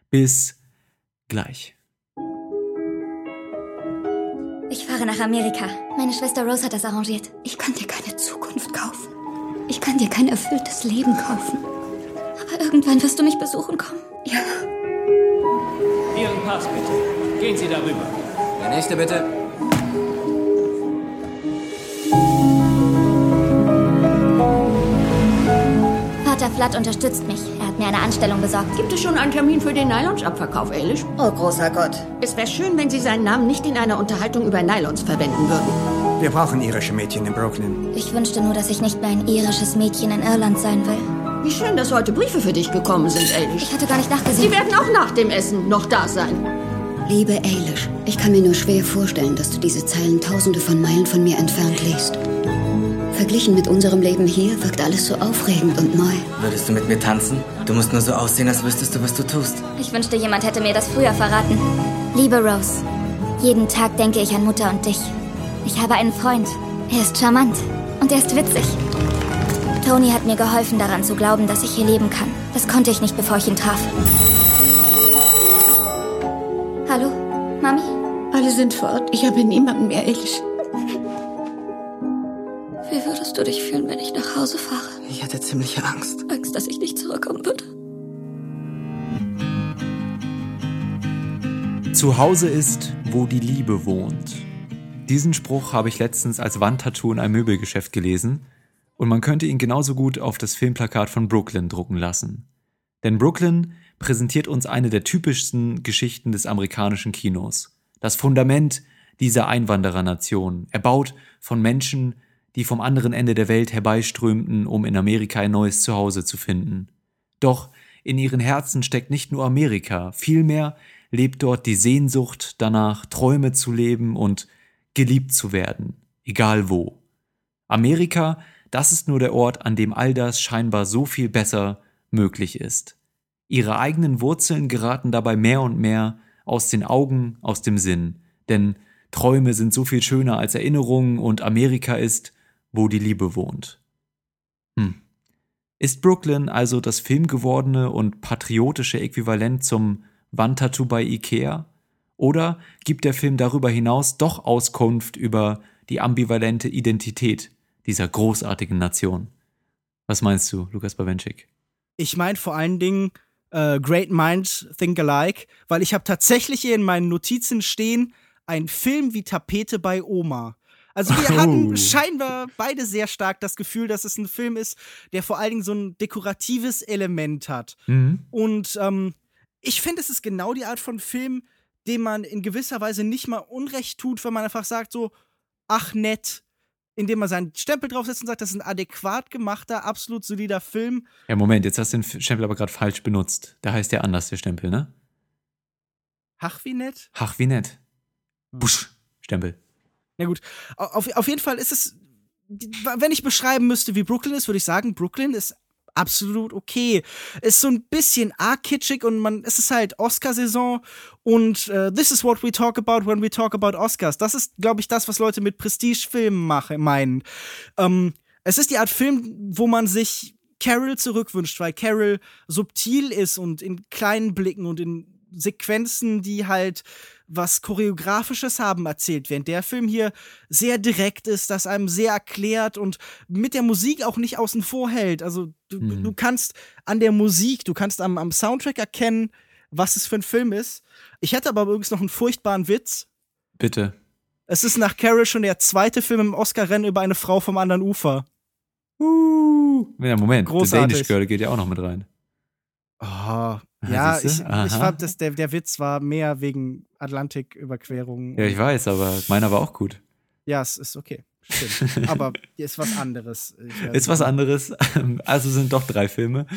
A: Bis gleich.
D: Ich fahre nach Amerika. Meine Schwester Rose hat das arrangiert. Ich kann dir keine Zukunft kaufen. Ich kann dir kein erfülltes Leben kaufen. Aber irgendwann wirst du mich besuchen kommen. Ja.
E: Ihren Pass bitte. Gehen Sie darüber.
F: Der nächste bitte.
D: Vater Flatt unterstützt mich. Hat mir eine Anstellung besorgt.
G: Gibt es schon einen Termin für den Nylons-Abverkauf, Eilish?
H: Oh, großer Gott.
G: Es wäre schön, wenn Sie seinen Namen nicht in einer Unterhaltung über Nylons verwenden würden.
I: Wir brauchen irische Mädchen in Brooklyn.
D: Ich wünschte nur, dass ich nicht mehr ein irisches Mädchen in Irland sein will.
G: Wie schön, dass heute Briefe für dich gekommen sind, Eilish.
D: Ich hatte gar nicht nachgesehen.
G: Sie werden auch nach dem Essen noch da sein.
H: Liebe Eilish, ich kann mir nur schwer vorstellen, dass du diese Zeilen tausende von Meilen von mir entfernt liest. Verglichen mit unserem Leben hier wirkt alles so aufregend und neu.
F: Würdest du mit mir tanzen? Du musst nur so aussehen, als wüsstest du, was du tust.
D: Ich wünschte, jemand hätte mir das früher verraten. Liebe Rose, jeden Tag denke ich an Mutter und dich. Ich habe einen Freund. Er ist charmant und er ist witzig. Tony hat mir geholfen, daran zu glauben, dass ich hier leben kann. Das konnte ich nicht, bevor ich ihn traf. Hallo, Mami?
G: Alle sind fort. Ich habe niemanden mehr, Elish.
D: Wie würdest du dich fühlen, wenn ich nach Hause fahre?
F: Ich hatte ziemliche Angst.
D: Angst, dass ich nicht zurückkommen würde.
A: Zu Hause ist, wo die Liebe wohnt. Diesen Spruch habe ich letztens als Wandtattoo in einem Möbelgeschäft gelesen und man könnte ihn genauso gut auf das Filmplakat von Brooklyn drucken lassen. Denn Brooklyn präsentiert uns eine der typischsten Geschichten des amerikanischen Kinos. Das Fundament dieser Einwanderernation, erbaut von Menschen, die vom anderen Ende der Welt herbeiströmten, um in Amerika ein neues Zuhause zu finden. Doch in ihren Herzen steckt nicht nur Amerika, vielmehr lebt dort die Sehnsucht danach, Träume zu leben und geliebt zu werden, egal wo. Amerika, das ist nur der Ort, an dem all das scheinbar so viel besser möglich ist. Ihre eigenen Wurzeln geraten dabei mehr und mehr aus den Augen, aus dem Sinn, denn Träume sind so viel schöner als Erinnerungen und Amerika ist, wo die Liebe wohnt. Hm. Ist Brooklyn also das filmgewordene und patriotische Äquivalent zum Wandtattoo bei Ikea? Oder gibt der Film darüber hinaus doch Auskunft über die ambivalente Identität dieser großartigen Nation? Was meinst du, Lukas Bawenschik?
B: Ich meine vor allen Dingen äh, Great Minds Think Alike, weil ich habe tatsächlich hier in meinen Notizen stehen, ein Film wie Tapete bei Oma. Also wir oh. hatten scheinbar beide sehr stark das Gefühl, dass es ein Film ist, der vor allen Dingen so ein dekoratives Element hat. Mhm. Und ähm, ich finde, es ist genau die Art von Film, dem man in gewisser Weise nicht mal Unrecht tut, wenn man einfach sagt so, ach nett, indem man seinen Stempel draufsetzt und sagt, das ist ein adäquat gemachter, absolut solider Film.
A: Ja, Moment, jetzt hast du den Stempel aber gerade falsch benutzt. Da heißt ja anders, der Stempel, ne?
B: Hach wie nett?
A: Hach wie nett. Busch, Stempel.
B: Na gut, auf, auf jeden Fall ist es, wenn ich beschreiben müsste, wie Brooklyn ist, würde ich sagen, Brooklyn ist absolut okay. Ist so ein bisschen arg kitschig und man, es ist halt Oscar-Saison und uh, this is what we talk about when we talk about Oscars. Das ist, glaube ich, das, was Leute mit Prestige-Filmen meinen. Ähm, es ist die Art Film, wo man sich Carol zurückwünscht, weil Carol subtil ist und in kleinen Blicken und in Sequenzen, die halt was Choreografisches haben erzählt, während der Film hier sehr direkt ist, das einem sehr erklärt und mit der Musik auch nicht außen vor hält. Also du, mhm. du kannst an der Musik, du kannst am, am Soundtrack erkennen, was es für ein Film ist. Ich hätte aber übrigens noch einen furchtbaren Witz.
A: Bitte.
B: Es ist nach Carol schon der zweite Film im Oscar-Rennen über eine Frau vom anderen Ufer.
A: Uh. Ja, Moment, Großartig. The Danish Girl geht ja auch noch mit rein.
B: Oh, ja, ich, ich fand, dass der, der Witz war mehr wegen Atlantiküberquerung.
A: Ja, ich weiß, aber meiner war auch gut.
B: Ja, es ist okay. Stimmt. aber ist was anderes.
A: Ist was anderes. Also sind doch drei Filme.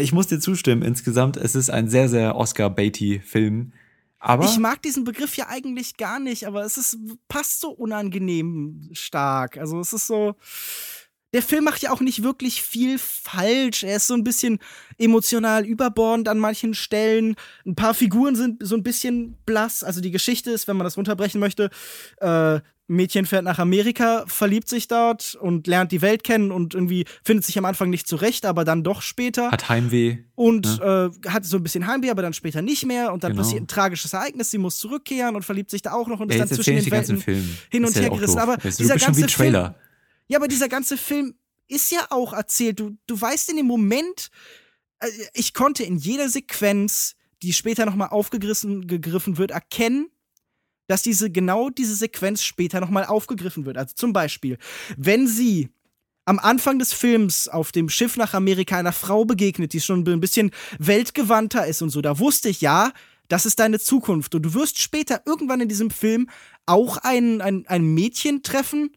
A: Ich muss dir zustimmen, insgesamt, es ist ein sehr, sehr Oscar-Beatty-Film. Aber
B: ich mag diesen Begriff ja eigentlich gar nicht, aber es ist, passt so unangenehm stark. Also es ist so der Film macht ja auch nicht wirklich viel falsch. Er ist so ein bisschen emotional überbordend an manchen Stellen. Ein paar Figuren sind so ein bisschen blass. Also die Geschichte ist, wenn man das runterbrechen möchte, äh, Mädchen fährt nach Amerika, verliebt sich dort und lernt die Welt kennen und irgendwie findet sich am Anfang nicht zurecht, aber dann doch später.
A: Hat Heimweh.
B: Und ne? äh, hat so ein bisschen Heimweh, aber dann später nicht mehr. Und dann genau. passiert ein tragisches Ereignis, sie muss zurückkehren und verliebt sich da auch noch und
A: ja,
B: ist dann zwischen den Welten
A: Film.
B: hin und her gerissen. Aber
A: dieser ganze Trailer. Film,
B: ja, aber dieser ganze Film ist ja auch erzählt. Du, du weißt in dem Moment, äh, ich konnte in jeder Sequenz, die später nochmal aufgegriffen gegriffen wird, erkennen, dass diese genau diese Sequenz später nochmal aufgegriffen wird. Also zum Beispiel, wenn sie am Anfang des Films auf dem Schiff nach Amerika einer Frau begegnet, die schon ein bisschen weltgewandter ist und so, da wusste ich, ja, das ist deine Zukunft. Und du wirst später irgendwann in diesem Film auch ein, ein, ein Mädchen treffen,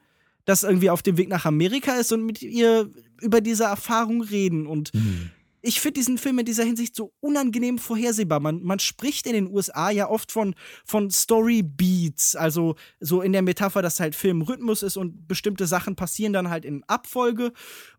B: das irgendwie auf dem Weg nach Amerika ist und mit ihr über diese Erfahrung reden. Und mhm. ich finde diesen Film in dieser Hinsicht so unangenehm vorhersehbar. Man, man spricht in den USA ja oft von, von Story Beats, also so in der Metapher, dass halt Filmrhythmus ist und bestimmte Sachen passieren dann halt in Abfolge.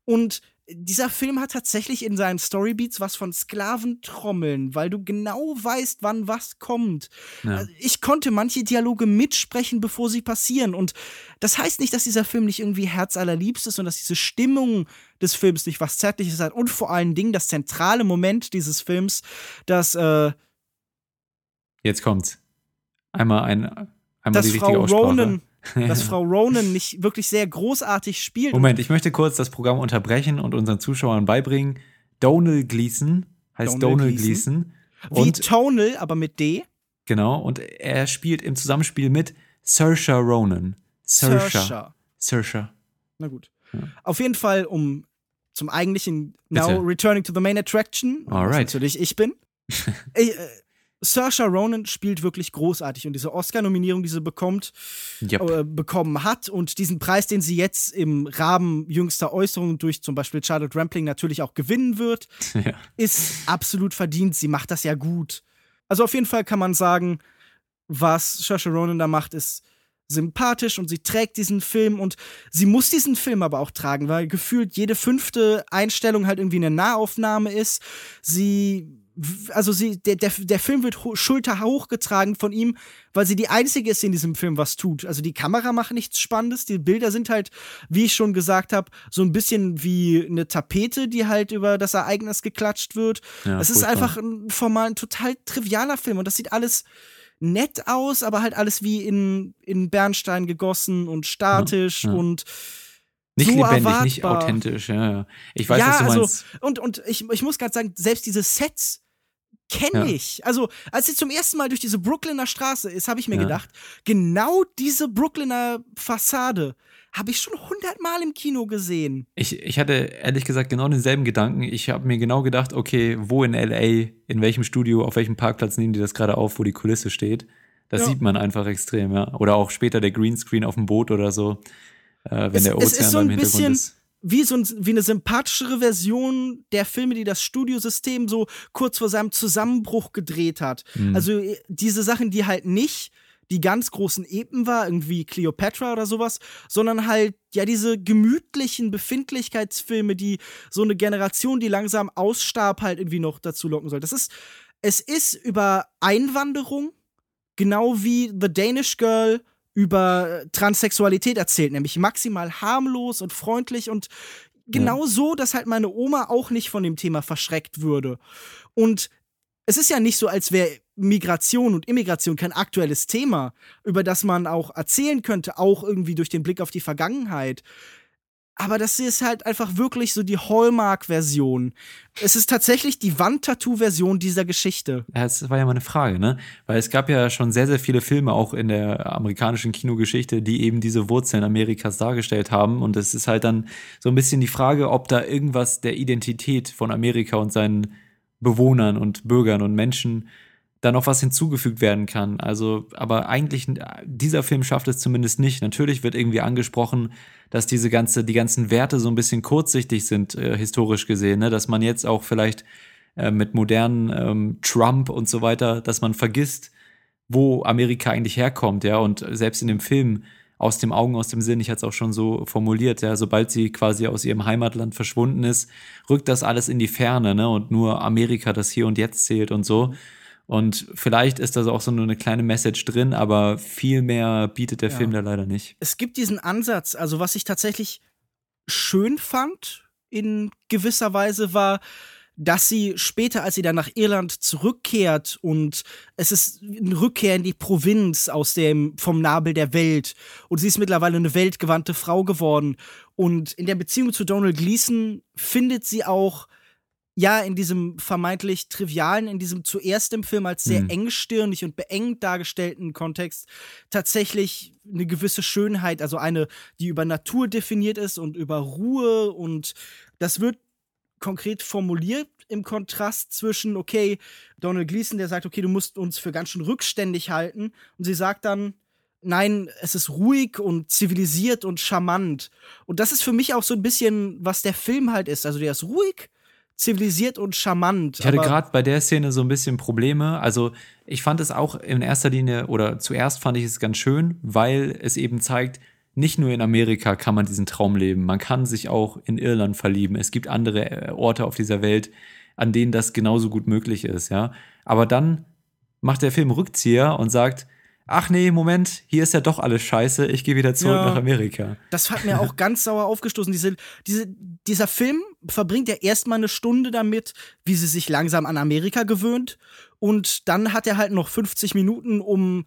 B: Und dieser Film hat tatsächlich in seinen Storybeats was von Sklaventrommeln, weil du genau weißt, wann was kommt. Ja. Also, ich konnte manche Dialoge mitsprechen, bevor sie passieren. Und das heißt nicht, dass dieser Film nicht irgendwie herzallerliebst ist und dass diese Stimmung des Films nicht was Zärtliches hat. Und vor allen Dingen das zentrale Moment dieses Films, das äh
A: Jetzt kommt's. Einmal ein einmal
B: dass die Frau Ronan dass Frau Ronan nicht wirklich sehr großartig spielt.
A: Moment, ich möchte kurz das Programm unterbrechen und unseren Zuschauern beibringen. Donal Gleason heißt Donal, Gleason.
B: Wie Tonal, aber mit D.
A: Genau, und er spielt im Zusammenspiel mit Saoirse Ronan. Saoirse.
B: Saoirse. Na gut. Auf jeden Fall, um zum eigentlichen Now
A: Bitte.
B: returning to the main attraction,
A: Alright.
B: natürlich ich bin. äh, äh, Saoirse Ronan spielt wirklich großartig und diese Oscar-Nominierung, die sie bekommt,
A: Yep.
B: äh, bekommen hat und diesen Preis, den sie jetzt im Rahmen jüngster Äußerungen durch zum Beispiel Charlotte Rampling natürlich auch gewinnen wird,
A: Ja.
B: ist absolut verdient. Sie macht das ja gut. Also auf jeden Fall kann man sagen, was Saoirse Ronan da macht, ist sympathisch und sie trägt diesen Film und sie muss diesen Film aber auch tragen, weil gefühlt jede fünfte Einstellung halt irgendwie eine Nahaufnahme ist. Sie also sie, der, der, der Film wird Schulter hochgetragen von ihm, weil sie die einzige ist, die in diesem Film was tut. Also die Kamera macht nichts Spannendes, die Bilder sind halt, wie ich schon gesagt habe, so ein bisschen wie eine Tapete, die halt über das Ereignis geklatscht wird.
A: Ja,
B: es ist einfach ein formal ein total trivialer Film und das sieht alles nett aus, aber halt alles wie in, in Bernstein gegossen und statisch
A: Ja, ja.
B: und
A: Nicht
B: so
A: lebendig, nicht
B: erwartbar.
A: authentisch. Ja, ja. Ich weiß,
B: ja,
A: was du
B: also,
A: meinst.
B: und, und ich, ich muss gerade sagen, selbst diese Sets kenne
A: Ja.
B: ich. Also, als sie zum ersten Mal durch diese Brooklyner Straße ist, habe ich mir
A: Ja.
B: gedacht, genau diese Brooklyner Fassade habe ich schon hundertmal im Kino gesehen.
A: Ich, ich hatte ehrlich gesagt genau denselben Gedanken. Ich habe mir genau gedacht, okay, wo in LA, in welchem Studio, auf welchem Parkplatz nehmen die das gerade auf, wo die Kulisse steht. Das
B: Ja.
A: sieht man einfach extrem, ja. Oder auch später der Greenscreen auf dem Boot oder so, äh, wenn
B: Es-
A: der
B: es
A: Ozean
B: ist so ein
A: Hintergrund
B: bisschen-
A: ist.
B: Wie so ein, wie eine sympathischere Version der Filme, die das Studiosystem so kurz vor seinem Zusammenbruch gedreht hat.
A: Mhm.
B: Also äh, diese Sachen, die halt nicht die ganz großen Epen war, irgendwie Cleopatra oder sowas, sondern halt ja diese gemütlichen Befindlichkeitsfilme, die so eine Generation, die langsam ausstarb, halt irgendwie noch dazu locken soll. Das ist, es ist über Einwanderung, genau wie The Danish Girl über Transsexualität erzählt, nämlich maximal harmlos und freundlich und genau so, dass halt meine Oma auch nicht von dem Thema verschreckt würde. Und es ist ja nicht so, als wäre Migration und Immigration kein aktuelles Thema, über das man auch erzählen könnte, auch irgendwie durch den Blick auf die Vergangenheit. Aber das ist halt einfach wirklich so die Hallmark-Version. Es ist tatsächlich die Wandtattoo-Version dieser Geschichte.
A: Ja, das war ja meine Frage, ne? Weil es gab ja schon sehr, sehr viele Filme auch in der amerikanischen Kinogeschichte, die eben diese Wurzeln Amerikas dargestellt haben. Und es ist halt dann so ein bisschen die Frage, ob da irgendwas der Identität von Amerika und seinen Bewohnern und Bürgern und Menschen da noch was hinzugefügt werden kann. Also, aber eigentlich, dieser Film schafft es zumindest nicht. Natürlich wird irgendwie angesprochen, dass diese ganze, die ganzen Werte so ein bisschen kurzsichtig sind, äh, historisch gesehen, ne? dass man jetzt auch vielleicht äh, mit modernen ähm, Trump und so weiter, dass man vergisst, wo Amerika eigentlich herkommt, ja, und selbst in dem Film aus dem Augen, aus dem Sinn, ich hatte es auch schon so formuliert, ja, sobald sie quasi aus ihrem Heimatland verschwunden ist, rückt das alles in die Ferne, ne, und nur Amerika, das hier und jetzt zählt und so. Und vielleicht ist da auch so nur eine kleine Message drin, aber viel mehr bietet der
B: Ja.
A: Film da leider nicht.
B: es gibt diesen Ansatz, also was ich tatsächlich schön fand in gewisser Weise war, dass sie später, als sie dann nach Irland zurückkehrt und es ist eine Rückkehr in die Provinz aus dem vom Nabel der Welt und sie ist mittlerweile eine weltgewandte Frau geworden und in der Beziehung zu Donald Gleason findet sie auch ja, in diesem vermeintlich trivialen, in diesem zuerst im Film als sehr
A: Mhm.
B: engstirnig und beengt dargestellten Kontext tatsächlich eine gewisse Schönheit, also eine, die über Natur definiert ist und über Ruhe und das wird konkret formuliert im Kontrast zwischen, okay, Donald Gleason, der sagt, okay, du musst uns für ganz schön rückständig halten und sie sagt dann, nein, es ist ruhig und zivilisiert und charmant. Und das ist für mich auch so ein bisschen, was der Film halt ist. Also der ist ruhig, zivilisiert und charmant.
A: Ich hatte gerade bei der Szene so ein bisschen Probleme. Also ich fand es auch in erster Linie oder zuerst fand ich es ganz schön, weil es eben zeigt, nicht nur in Amerika kann man diesen Traum leben, man kann sich auch in Irland verlieben. Es gibt andere äh, Orte auf dieser Welt, an denen das genauso gut möglich ist, ja. Aber dann macht der Film Rückzieher und sagt, ach nee, Moment, hier ist ja doch alles scheiße, ich gehe wieder zurück
B: Ja.
A: nach Amerika.
B: Das hat mir auch ganz sauer aufgestoßen. Diese, diese, dieser Film verbringt ja erstmal eine Stunde damit, wie sie sich langsam an Amerika gewöhnt. Und dann hat er halt noch 50 Minuten, um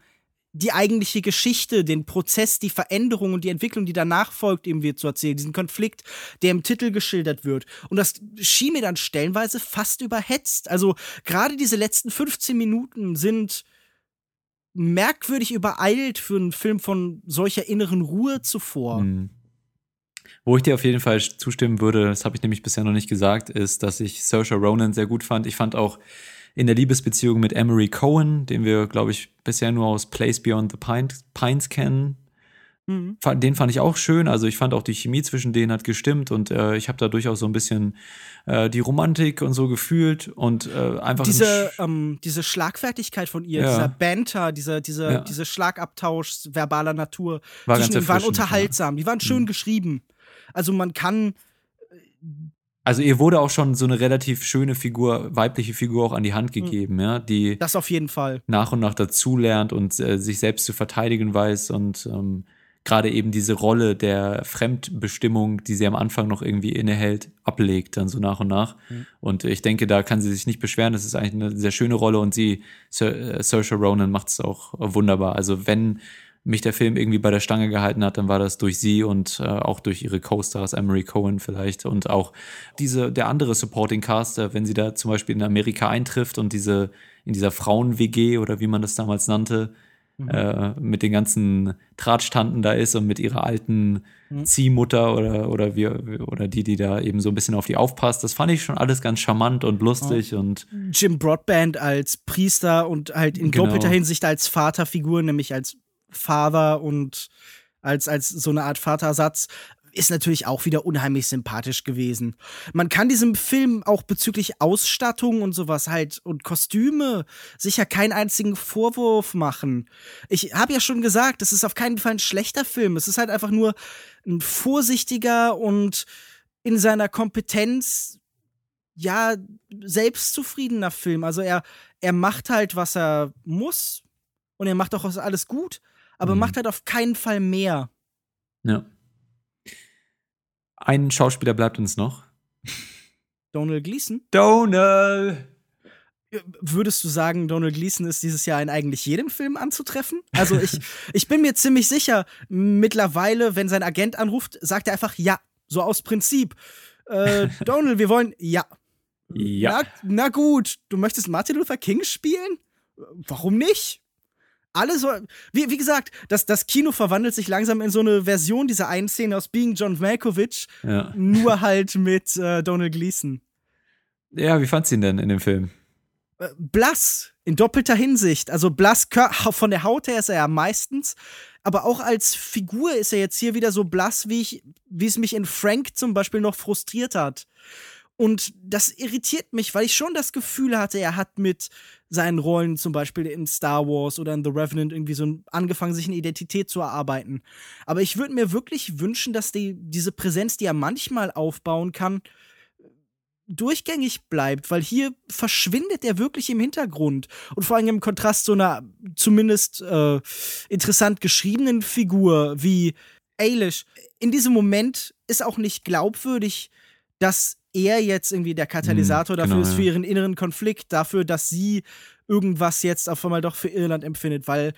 B: die eigentliche Geschichte, den Prozess, die Veränderung und die Entwicklung, die danach folgt, eben wieder zu erzählen. Diesen Konflikt, der im Titel geschildert wird. Und das schien mir dann stellenweise fast überhetzt. Also gerade diese letzten 15 Minuten sind merkwürdig übereilt für einen Film von solcher inneren Ruhe zuvor.
A: Mhm. Wo ich dir auf jeden Fall zustimmen würde, das habe ich nämlich bisher noch nicht gesagt, ist, dass ich Saoirse Ronan sehr gut fand. Ich fand auch in der Liebesbeziehung mit Emery Cohen, den wir, glaube ich, bisher nur aus Place Beyond the Pines, Pines kennen, Mhm. Den fand ich auch schön. Also ich fand auch die Chemie zwischen denen hat gestimmt und äh, ich habe da durchaus so ein bisschen äh, die Romantik und so gefühlt und äh, einfach
B: diese ähm, diese Schlagfertigkeit von ihr, ja. dieser Banter, dieser dieser ja. diese Schlagabtausch verbaler Natur,
A: War zwischen
B: die waren unterhaltsam, ja. die waren schön mhm. geschrieben. Also man kann
A: also ihr wurde auch schon so eine relativ schöne Figur, weibliche Figur auch an die Hand mhm. gegeben, mhm. ja, die
B: das auf jeden Fall
A: nach und nach dazulernt und äh, sich selbst zu verteidigen weiß und ähm, gerade eben diese Rolle der Fremdbestimmung, die sie am Anfang noch irgendwie innehält, ablegt, dann so nach und nach. Mhm. Und ich denke, da kann sie sich nicht beschweren. Das ist eigentlich eine sehr schöne Rolle und sie, äh, Saoirse Ronan, macht es auch wunderbar. Also wenn mich der Film irgendwie bei der Stange gehalten hat, dann war das durch sie und äh, auch durch ihre Co-Stars, Emery Cohen vielleicht und auch diese, der andere Supporting Caster, wenn sie da zum Beispiel in Amerika eintrifft und diese, in dieser Frauen-WG oder wie man das damals nannte, mhm. äh, mit den ganzen Drahtstanden da ist und mit ihrer alten mhm. Ziehmutter oder, oder, wie, oder die, die da eben so ein bisschen auf die aufpasst. Das fand ich schon alles ganz charmant und lustig oh. und
B: Jim Broadband als Priester und halt in genau. doppelter Hinsicht als Vaterfigur, nämlich als Father und als, als so eine Art Vatersatz ist natürlich auch wieder unheimlich sympathisch gewesen. Man kann diesem Film auch bezüglich Ausstattung und sowas halt und Kostüme sicher keinen einzigen Vorwurf machen. Ich habe ja schon gesagt, es ist auf keinen Fall ein schlechter Film. Es ist halt einfach nur ein vorsichtiger und in seiner Kompetenz ja selbstzufriedener Film. Also er er macht halt was er muss und er macht auch alles gut, aber mhm. macht halt auf keinen Fall mehr.
A: Ja. Ein Schauspieler bleibt uns noch.
B: Donald Gleason?
A: Donald!
B: Würdest du sagen, Donald Gleason ist dieses Jahr in eigentlich jedem Film anzutreffen? Also ich, ich bin mir ziemlich sicher, mittlerweile, wenn sein Agent anruft, sagt er einfach ja, so aus Prinzip. Äh, Donald, wir wollen ja.
A: Ja.
B: Na, na gut, du möchtest Martin Luther King spielen? Warum nicht? Alle so, wie, wie gesagt, das, das Kino verwandelt sich langsam in so eine Version dieser einen Szene aus Being John Malkovich, ja. nur halt mit äh, Donald Gleason.
A: Ja, wie fandst du ihn denn in dem Film?
B: Äh, blass, in doppelter Hinsicht. Also blass, von der Haut her ist er ja meistens, aber auch als Figur ist er jetzt hier wieder so blass, wie ich, wie es mich in Frank zum Beispiel noch frustriert hat. Und das irritiert mich, weil ich schon das Gefühl hatte, er hat mit seinen Rollen zum Beispiel in Star Wars oder in The Revenant irgendwie so angefangen, sich eine Identität zu erarbeiten. Aber ich würde mir wirklich wünschen, dass die, diese Präsenz, die er manchmal aufbauen kann, durchgängig bleibt, weil hier verschwindet er wirklich im Hintergrund. Und vor allem im Kontrast zu einer zumindest äh, interessant geschriebenen Figur wie Ailish. In diesem Moment ist auch nicht glaubwürdig, dass er jetzt irgendwie der Katalysator mhm, dafür genau, ist für ihren inneren Konflikt, dafür, dass sie irgendwas jetzt auf einmal doch für Irland empfindet, weil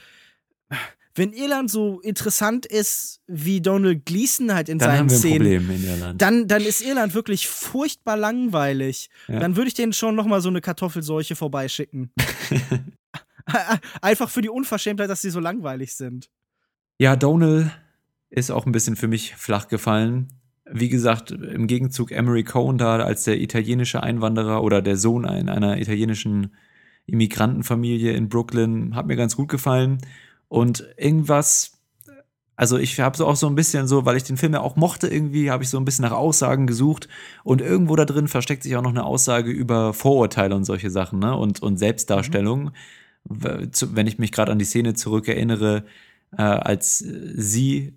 B: wenn Irland so interessant ist wie Donald Gleason halt in
A: dann
B: seinen
A: haben wir ein
B: Szenen,
A: Problem in Irland.
B: Dann, dann ist Irland wirklich furchtbar langweilig. Ja. Dann würde ich denen schon noch mal so eine Kartoffelseuche vorbeischicken. Einfach für die Unverschämtheit, dass sie so langweilig sind.
A: Ja, Donald ist auch ein bisschen für mich flach gefallen wie gesagt, im Gegenzug Emery Cohen da als der italienische Einwanderer oder der Sohn einer italienischen Immigrantenfamilie in Brooklyn hat mir ganz gut gefallen. Und irgendwas, also ich habe so auch so ein bisschen so, weil ich den Film ja auch mochte irgendwie, habe ich so ein bisschen nach Aussagen gesucht und irgendwo da drin versteckt sich auch noch eine Aussage über Vorurteile und solche Sachen, ne? Und, und Selbstdarstellung. Mhm. Wenn ich mich gerade an die Szene zurückerinnere, äh, als sie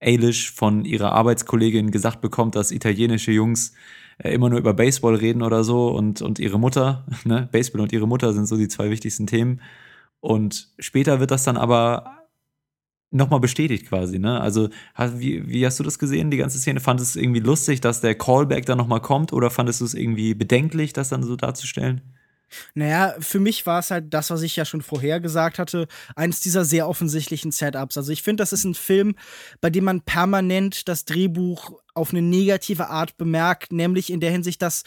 A: Eilish von ihrer Arbeitskollegin gesagt bekommt, dass italienische Jungs äh, immer nur über Baseball reden oder so und, und ihre Mutter, ne, Baseball und ihre Mutter sind so die zwei wichtigsten Themen. Und später wird das dann aber nochmal bestätigt quasi, ne? Also, wie, wie hast du das gesehen, die ganze Szene? Fandest du es irgendwie lustig, dass der Callback dann nochmal kommt oder fandest du es irgendwie bedenklich, das dann so darzustellen?
B: Naja, für mich war es halt das, was ich ja schon vorher gesagt hatte, eines dieser sehr offensichtlichen Setups. Also ich finde, das ist ein Film, bei dem man permanent das Drehbuch auf eine negative Art bemerkt, nämlich in der Hinsicht, dass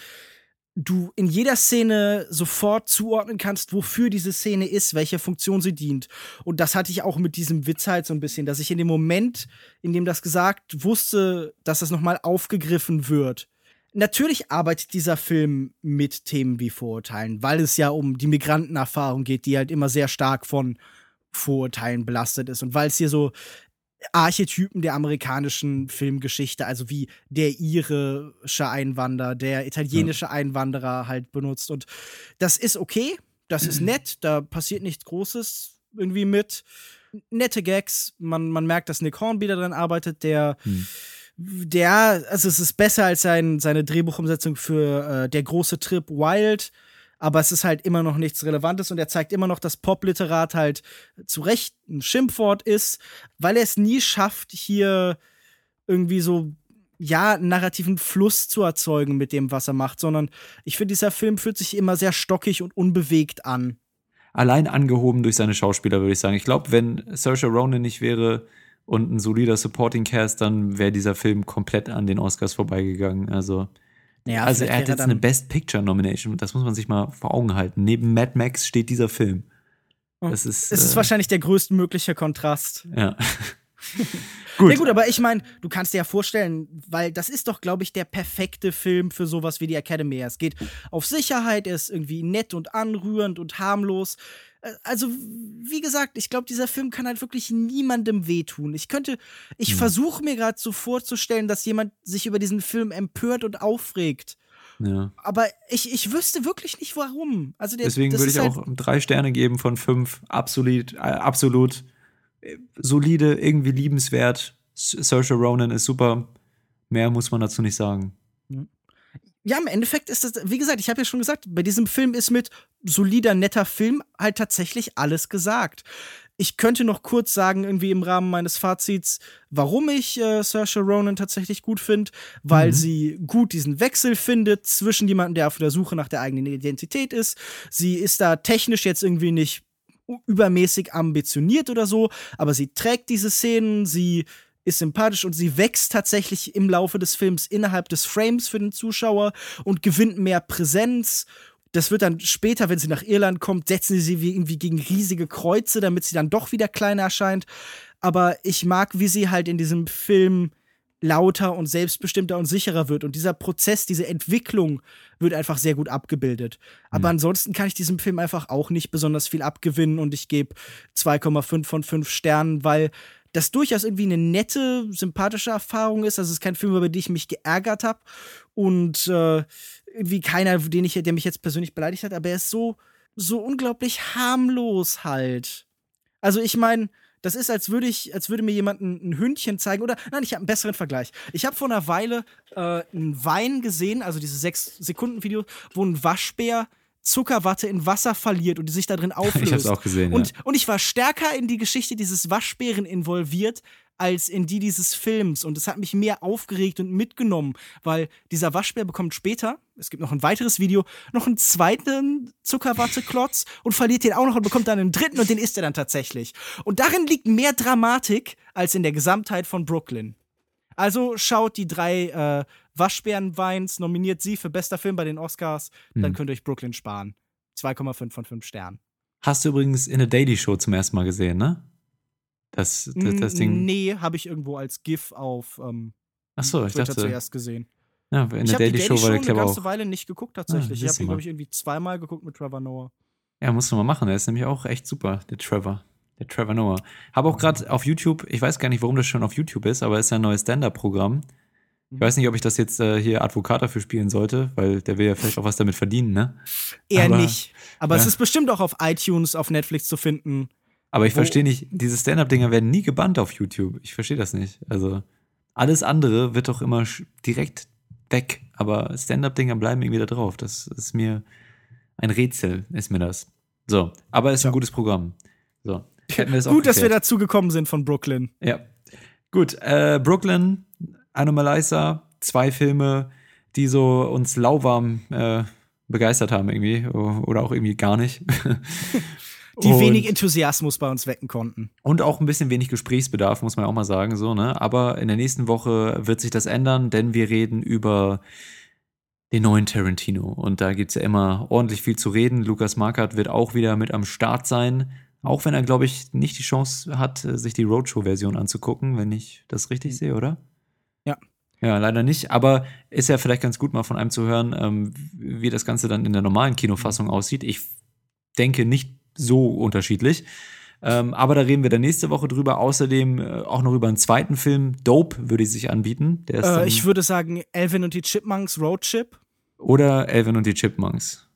B: du in jeder Szene sofort zuordnen kannst, wofür diese Szene ist, welche Funktion sie dient. Und das hatte ich auch mit diesem Witz halt so ein bisschen, dass ich in dem Moment, in dem das gesagt wusste, dass das nochmal aufgegriffen wird. Natürlich arbeitet dieser Film mit Themen wie Vorurteilen, weil es ja um die Migrantenerfahrung geht, die halt immer sehr stark von Vorurteilen belastet ist. Und weil es hier so Archetypen der amerikanischen Filmgeschichte, also wie der irische Einwanderer, der italienische ja. Einwanderer halt benutzt. Und das ist okay, das ist nett, da passiert nichts Großes irgendwie mit. Nette Gags, man, man merkt, dass Nick Hornby daran arbeitet, der. Hm der, also es ist besser als sein, seine Drehbuchumsetzung für äh, Der große Trip Wild, aber es ist halt immer noch nichts Relevantes und er zeigt immer noch, dass Popliterat halt zu Recht ein Schimpfwort ist, weil er es nie schafft, hier irgendwie so ja, narrativen Fluss zu erzeugen mit dem, was er macht, sondern ich finde, dieser Film fühlt sich immer sehr stockig und unbewegt an.
A: Allein angehoben durch seine Schauspieler, würde ich sagen. Ich glaube, wenn Saoirse Ronan nicht wäre und ein solider Supporting Cast, dann wäre dieser Film komplett an den Oscars vorbeigegangen. Also ja, also er hat jetzt eine Best Picture Nomination, das muss man sich mal vor Augen halten. Neben Mad Max steht dieser Film.
B: Das ist, es ist äh, wahrscheinlich der größtmögliche Kontrast.
A: Ja.
B: gut. Ja, gut, aber ich meine, du kannst dir ja vorstellen, weil das ist doch, glaube ich, der perfekte Film für sowas wie die Academy. Es geht auf Sicherheit, er ist irgendwie nett und anrührend und harmlos. Äh, also, wie gesagt, ich glaube, dieser Film kann halt wirklich niemandem wehtun. Ich könnte, ich hm. versuche mir gerade so vorzustellen, dass jemand sich über diesen Film empört und aufregt.
A: Ja.
B: Aber ich, ich wüsste wirklich nicht warum. Also der,
A: Deswegen würde ich halt auch drei Sterne geben von fünf. Absolut, äh, absolut äh, solide, irgendwie liebenswert. Saoirse Ronan ist super. Mehr muss man dazu nicht sagen.
B: Ja, im Endeffekt ist das, wie gesagt, ich habe ja schon gesagt, bei diesem Film ist mit solider, netter Film halt tatsächlich alles gesagt. Ich könnte noch kurz sagen, irgendwie im Rahmen meines Fazits, warum ich äh, Saoirse Ronan tatsächlich gut finde, weil mhm. sie gut diesen Wechsel findet zwischen jemandem, der auf der Suche nach der eigenen Identität ist. Sie ist da technisch jetzt irgendwie nicht übermäßig ambitioniert oder so, aber sie trägt diese Szenen, sie ist sympathisch und sie wächst tatsächlich im Laufe des Films innerhalb des Frames für den Zuschauer und gewinnt mehr Präsenz. Das wird dann später, wenn sie nach Irland kommt, setzen sie sie irgendwie gegen riesige Kreuze, damit sie dann doch wieder kleiner erscheint. Aber ich mag, wie sie halt in diesem Film lauter und selbstbestimmter und sicherer wird. Und dieser Prozess, diese Entwicklung wird einfach sehr gut abgebildet. Aber mhm. ansonsten kann ich diesem Film einfach auch nicht besonders viel abgewinnen und ich gebe 2,5 von 5 Sternen, weil das durchaus irgendwie eine nette, sympathische Erfahrung ist. Also ist kein Film, über den ich mich geärgert habe und äh, irgendwie keiner, den ich, der mich jetzt persönlich beleidigt hat, aber er ist so, so unglaublich harmlos halt. Also ich meine, das ist, als würde ich, als würde mir jemand ein, Hündchen zeigen. Oder nein, ich habe einen besseren Vergleich. Ich habe vor einer Weile äh, einen Wein gesehen, also dieses sechs Sekunden Video, wo ein Waschbär Zuckerwatte in Wasser verliert und die sich da drin auflöst.
A: Ich hab's auch gesehen.
B: Und,
A: ja.
B: und ich war stärker in die Geschichte dieses Waschbären involviert, als in die dieses Films. Und es hat mich mehr aufgeregt und mitgenommen, weil dieser Waschbär bekommt später, es gibt noch ein weiteres Video, noch einen zweiten Zuckerwatteklotz und verliert den auch noch und bekommt dann einen dritten und den isst er dann tatsächlich. Und darin liegt mehr Dramatik als in der Gesamtheit von Brooklyn. Also schaut die drei äh, Waschbärenweins, nominiert sie für bester Film bei den Oscars, hm. dann könnt ihr euch Brooklyn sparen. 2,5 von 5 Sternen.
A: Hast du übrigens in der Daily Show zum ersten Mal gesehen, ne? Das, das, das Ding.
B: Nee, habe ich irgendwo als GIF auf ähm,
A: Ach so, ich dachte
B: zuerst gesehen.
A: Ja, in der ich Daily, Daily Show war der Clever
B: auch. Ich habe eine ganze Weile nicht geguckt tatsächlich. Ah, ich habe ihn glaube ich irgendwie zweimal geguckt mit Trevor Noah.
A: Ja, musst du mal machen. Der ist nämlich auch echt super, der Trevor. Der Trevor Noah. Habe auch gerade auf YouTube, ich weiß gar nicht, warum das schon auf YouTube ist, aber es ist ja ein neues Stand-Up-Programm. Ich weiß nicht, ob ich das jetzt äh, hier Advokat dafür spielen sollte, weil der will ja vielleicht auch was damit verdienen, ne?
B: Eher aber, nicht. Aber ja. es ist bestimmt auch auf iTunes, auf Netflix zu finden.
A: Aber ich verstehe nicht, diese Stand-Up-Dinger werden nie gebannt auf YouTube. Ich verstehe das nicht. Also, alles andere wird doch immer direkt weg. Aber Stand-Up-Dinger bleiben irgendwie da drauf. Das ist mir ein Rätsel, ist mir das. So, aber es ist ja. ein gutes Programm. So.
B: Gut, dass wir dazu gekommen sind von Brooklyn.
A: Ja. Gut, äh, Brooklyn Anomalisa, zwei Filme, die so uns lauwarm äh, begeistert haben irgendwie oder auch irgendwie gar nicht.
B: die wenig Enthusiasmus bei uns wecken konnten.
A: Und auch ein bisschen wenig Gesprächsbedarf, muss man auch mal sagen, so, ne? Aber in der nächsten Woche wird sich das ändern, denn wir reden über den neuen Tarantino. Und da gibt's ja immer ordentlich viel zu reden. Lukas Markert wird auch wieder mit am Start sein. Auch wenn er, glaube ich, nicht die Chance hat, sich die Roadshow-Version anzugucken, wenn ich das richtig sehe, oder?
B: Ja.
A: Leider nicht. Aber ist ja vielleicht ganz gut, mal von einem zu hören, ähm, wie das Ganze dann in der normalen Kinofassung aussieht. Ich denke nicht so unterschiedlich. Ähm, aber da reden wir dann nächste Woche drüber. Außerdem äh, auch noch über einen zweiten Film. Dope würde sich anbieten.
B: Äh, ich würde sagen, Elvin und die Chipmunks Road Trip.
A: oder Elvin und die Chipmunks.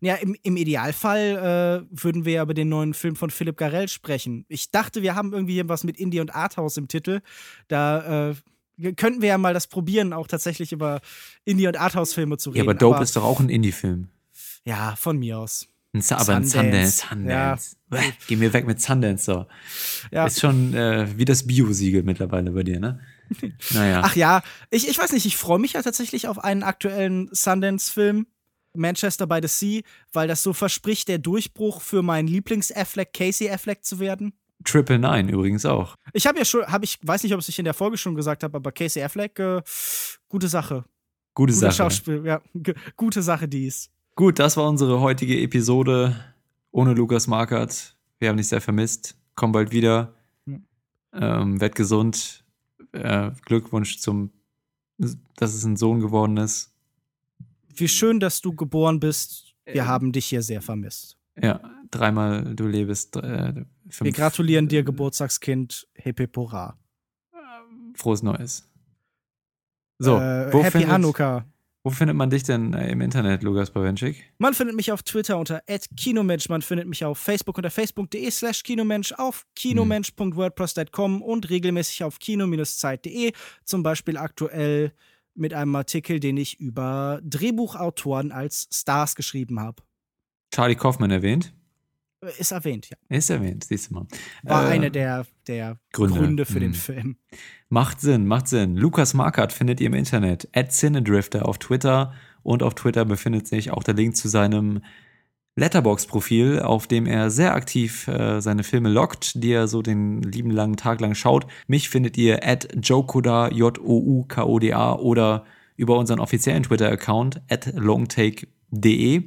B: Ja, im, im Idealfall äh, würden wir ja über den neuen Film von Philipp Garrel sprechen. Ich dachte, wir haben irgendwie was mit Indie und Arthouse im Titel. Da äh, könnten wir ja mal das probieren, auch tatsächlich über Indie- und Arthouse-Filme zu reden.
A: Ja, aber Dope ist doch auch ein Indie-Film.
B: Ja, von mir aus.
A: Ein Sa- Aber ein
B: Sundance.
A: Sundance. Sundance. Bäh, Geh mir weg mit Sundance so.
B: Ja.
A: Ist schon äh, wie das Bio-Siegel mittlerweile bei dir, ne? Naja.
B: Ach ja, ich, ich weiß nicht, ich freue mich ja tatsächlich auf einen aktuellen Sundance-Film, Manchester by the Sea, weil das so verspricht, der Durchbruch für meinen Lieblings-Affleck, Casey Affleck zu werden.
A: Triple Nine übrigens auch.
B: Ich habe ja schon, habe ich, weiß nicht, ob ich in der Folge schon gesagt habe, aber Casey Affleck, äh, gute Sache.
A: Gute
B: Guter
A: Sache.
B: Schauspiel, ja, g- gute Sache dies.
A: Gut, das war unsere heutige Episode ohne Lukas Markert. Wir haben dich sehr vermisst. Komm bald wieder. Ähm, werd gesund. Äh, Glückwunsch zum, dass es ein Sohn geworden ist.
B: Wie schön, dass du geboren bist. Wir
A: Ähm.
B: haben dich hier sehr vermisst.
A: Ja, dreimal du lebst. Äh, fünf,
B: Wir gratulieren dir, Geburtstagskind. Hip hip hurra.
A: Frohes Neues. So,
B: äh,
A: wo,
B: Happy
A: findet,
B: Hanukkah.
A: wo findet man dich denn äh, im Internet, Lukas Bawenschik?
B: Man findet mich auf Twitter unter @kinomensch, man findet mich auf Facebook unter facebook.de slash kinomensch, auf kinomensch.wordpress.com und regelmäßig auf kino-zeit.de, zum Beispiel aktuell mit einem Artikel, den ich über Drehbuchautoren als Stars geschrieben habe.
A: Charlie Kaufman erwähnt.
B: Ist erwähnt, ja.
A: Ist erwähnt, siehst du mal.
B: War
A: Äh,
B: eine der, der
A: Gründe.
B: Gründe, für den
A: Hm.
B: Film.
A: Macht Sinn, macht Sinn. Lukas Markert findet ihr im Internet. At Cinedrifter auf Twitter. Und auf Twitter befindet sich auch der Link zu seinem Letterbox-Profil, auf dem er sehr aktiv äh, seine Filme lockt, die er so den lieben langen Tag lang schaut. Mich findet ihr at Jokoda, J-O-U-K-O-D-A oder über unseren offiziellen Twitter-Account at longtake.de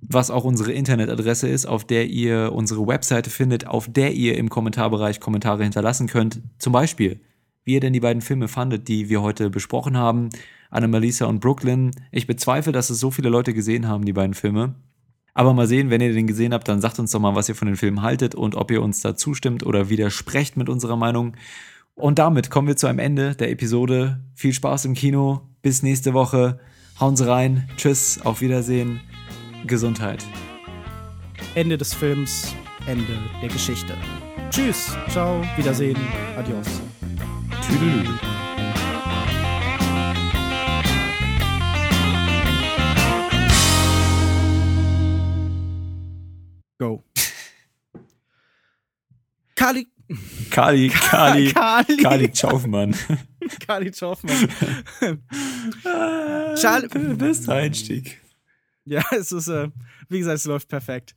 A: was auch unsere Internetadresse ist, auf der ihr unsere Webseite findet, auf der ihr im Kommentarbereich Kommentare hinterlassen könnt. Zum Beispiel, wie ihr denn die beiden Filme fandet, die wir heute besprochen haben, Anna-Melissa und Brooklyn. Ich bezweifle, dass es so viele Leute gesehen haben, die beiden Filme. Aber mal sehen, wenn ihr den gesehen habt, dann sagt uns doch mal, was ihr von den Filmen haltet und ob ihr uns da zustimmt oder widersprecht mit unserer Meinung. Und damit kommen wir zu einem Ende der Episode. Viel Spaß im Kino. Bis nächste Woche. Hauen Sie rein. Tschüss. Auf Wiedersehen. Gesundheit.
B: Ende des Films, Ende der Geschichte. Tschüss, ciao, Wiedersehen, adios.
A: Tüdelü.
B: Go. Kali.
A: Kali, Kali,
B: Kali.
A: Kali Schaufmann.
B: Kali Schaufmann. Charlie.
A: Bester Einstieg.
B: Ja, es ist, äh, wie gesagt, es läuft perfekt.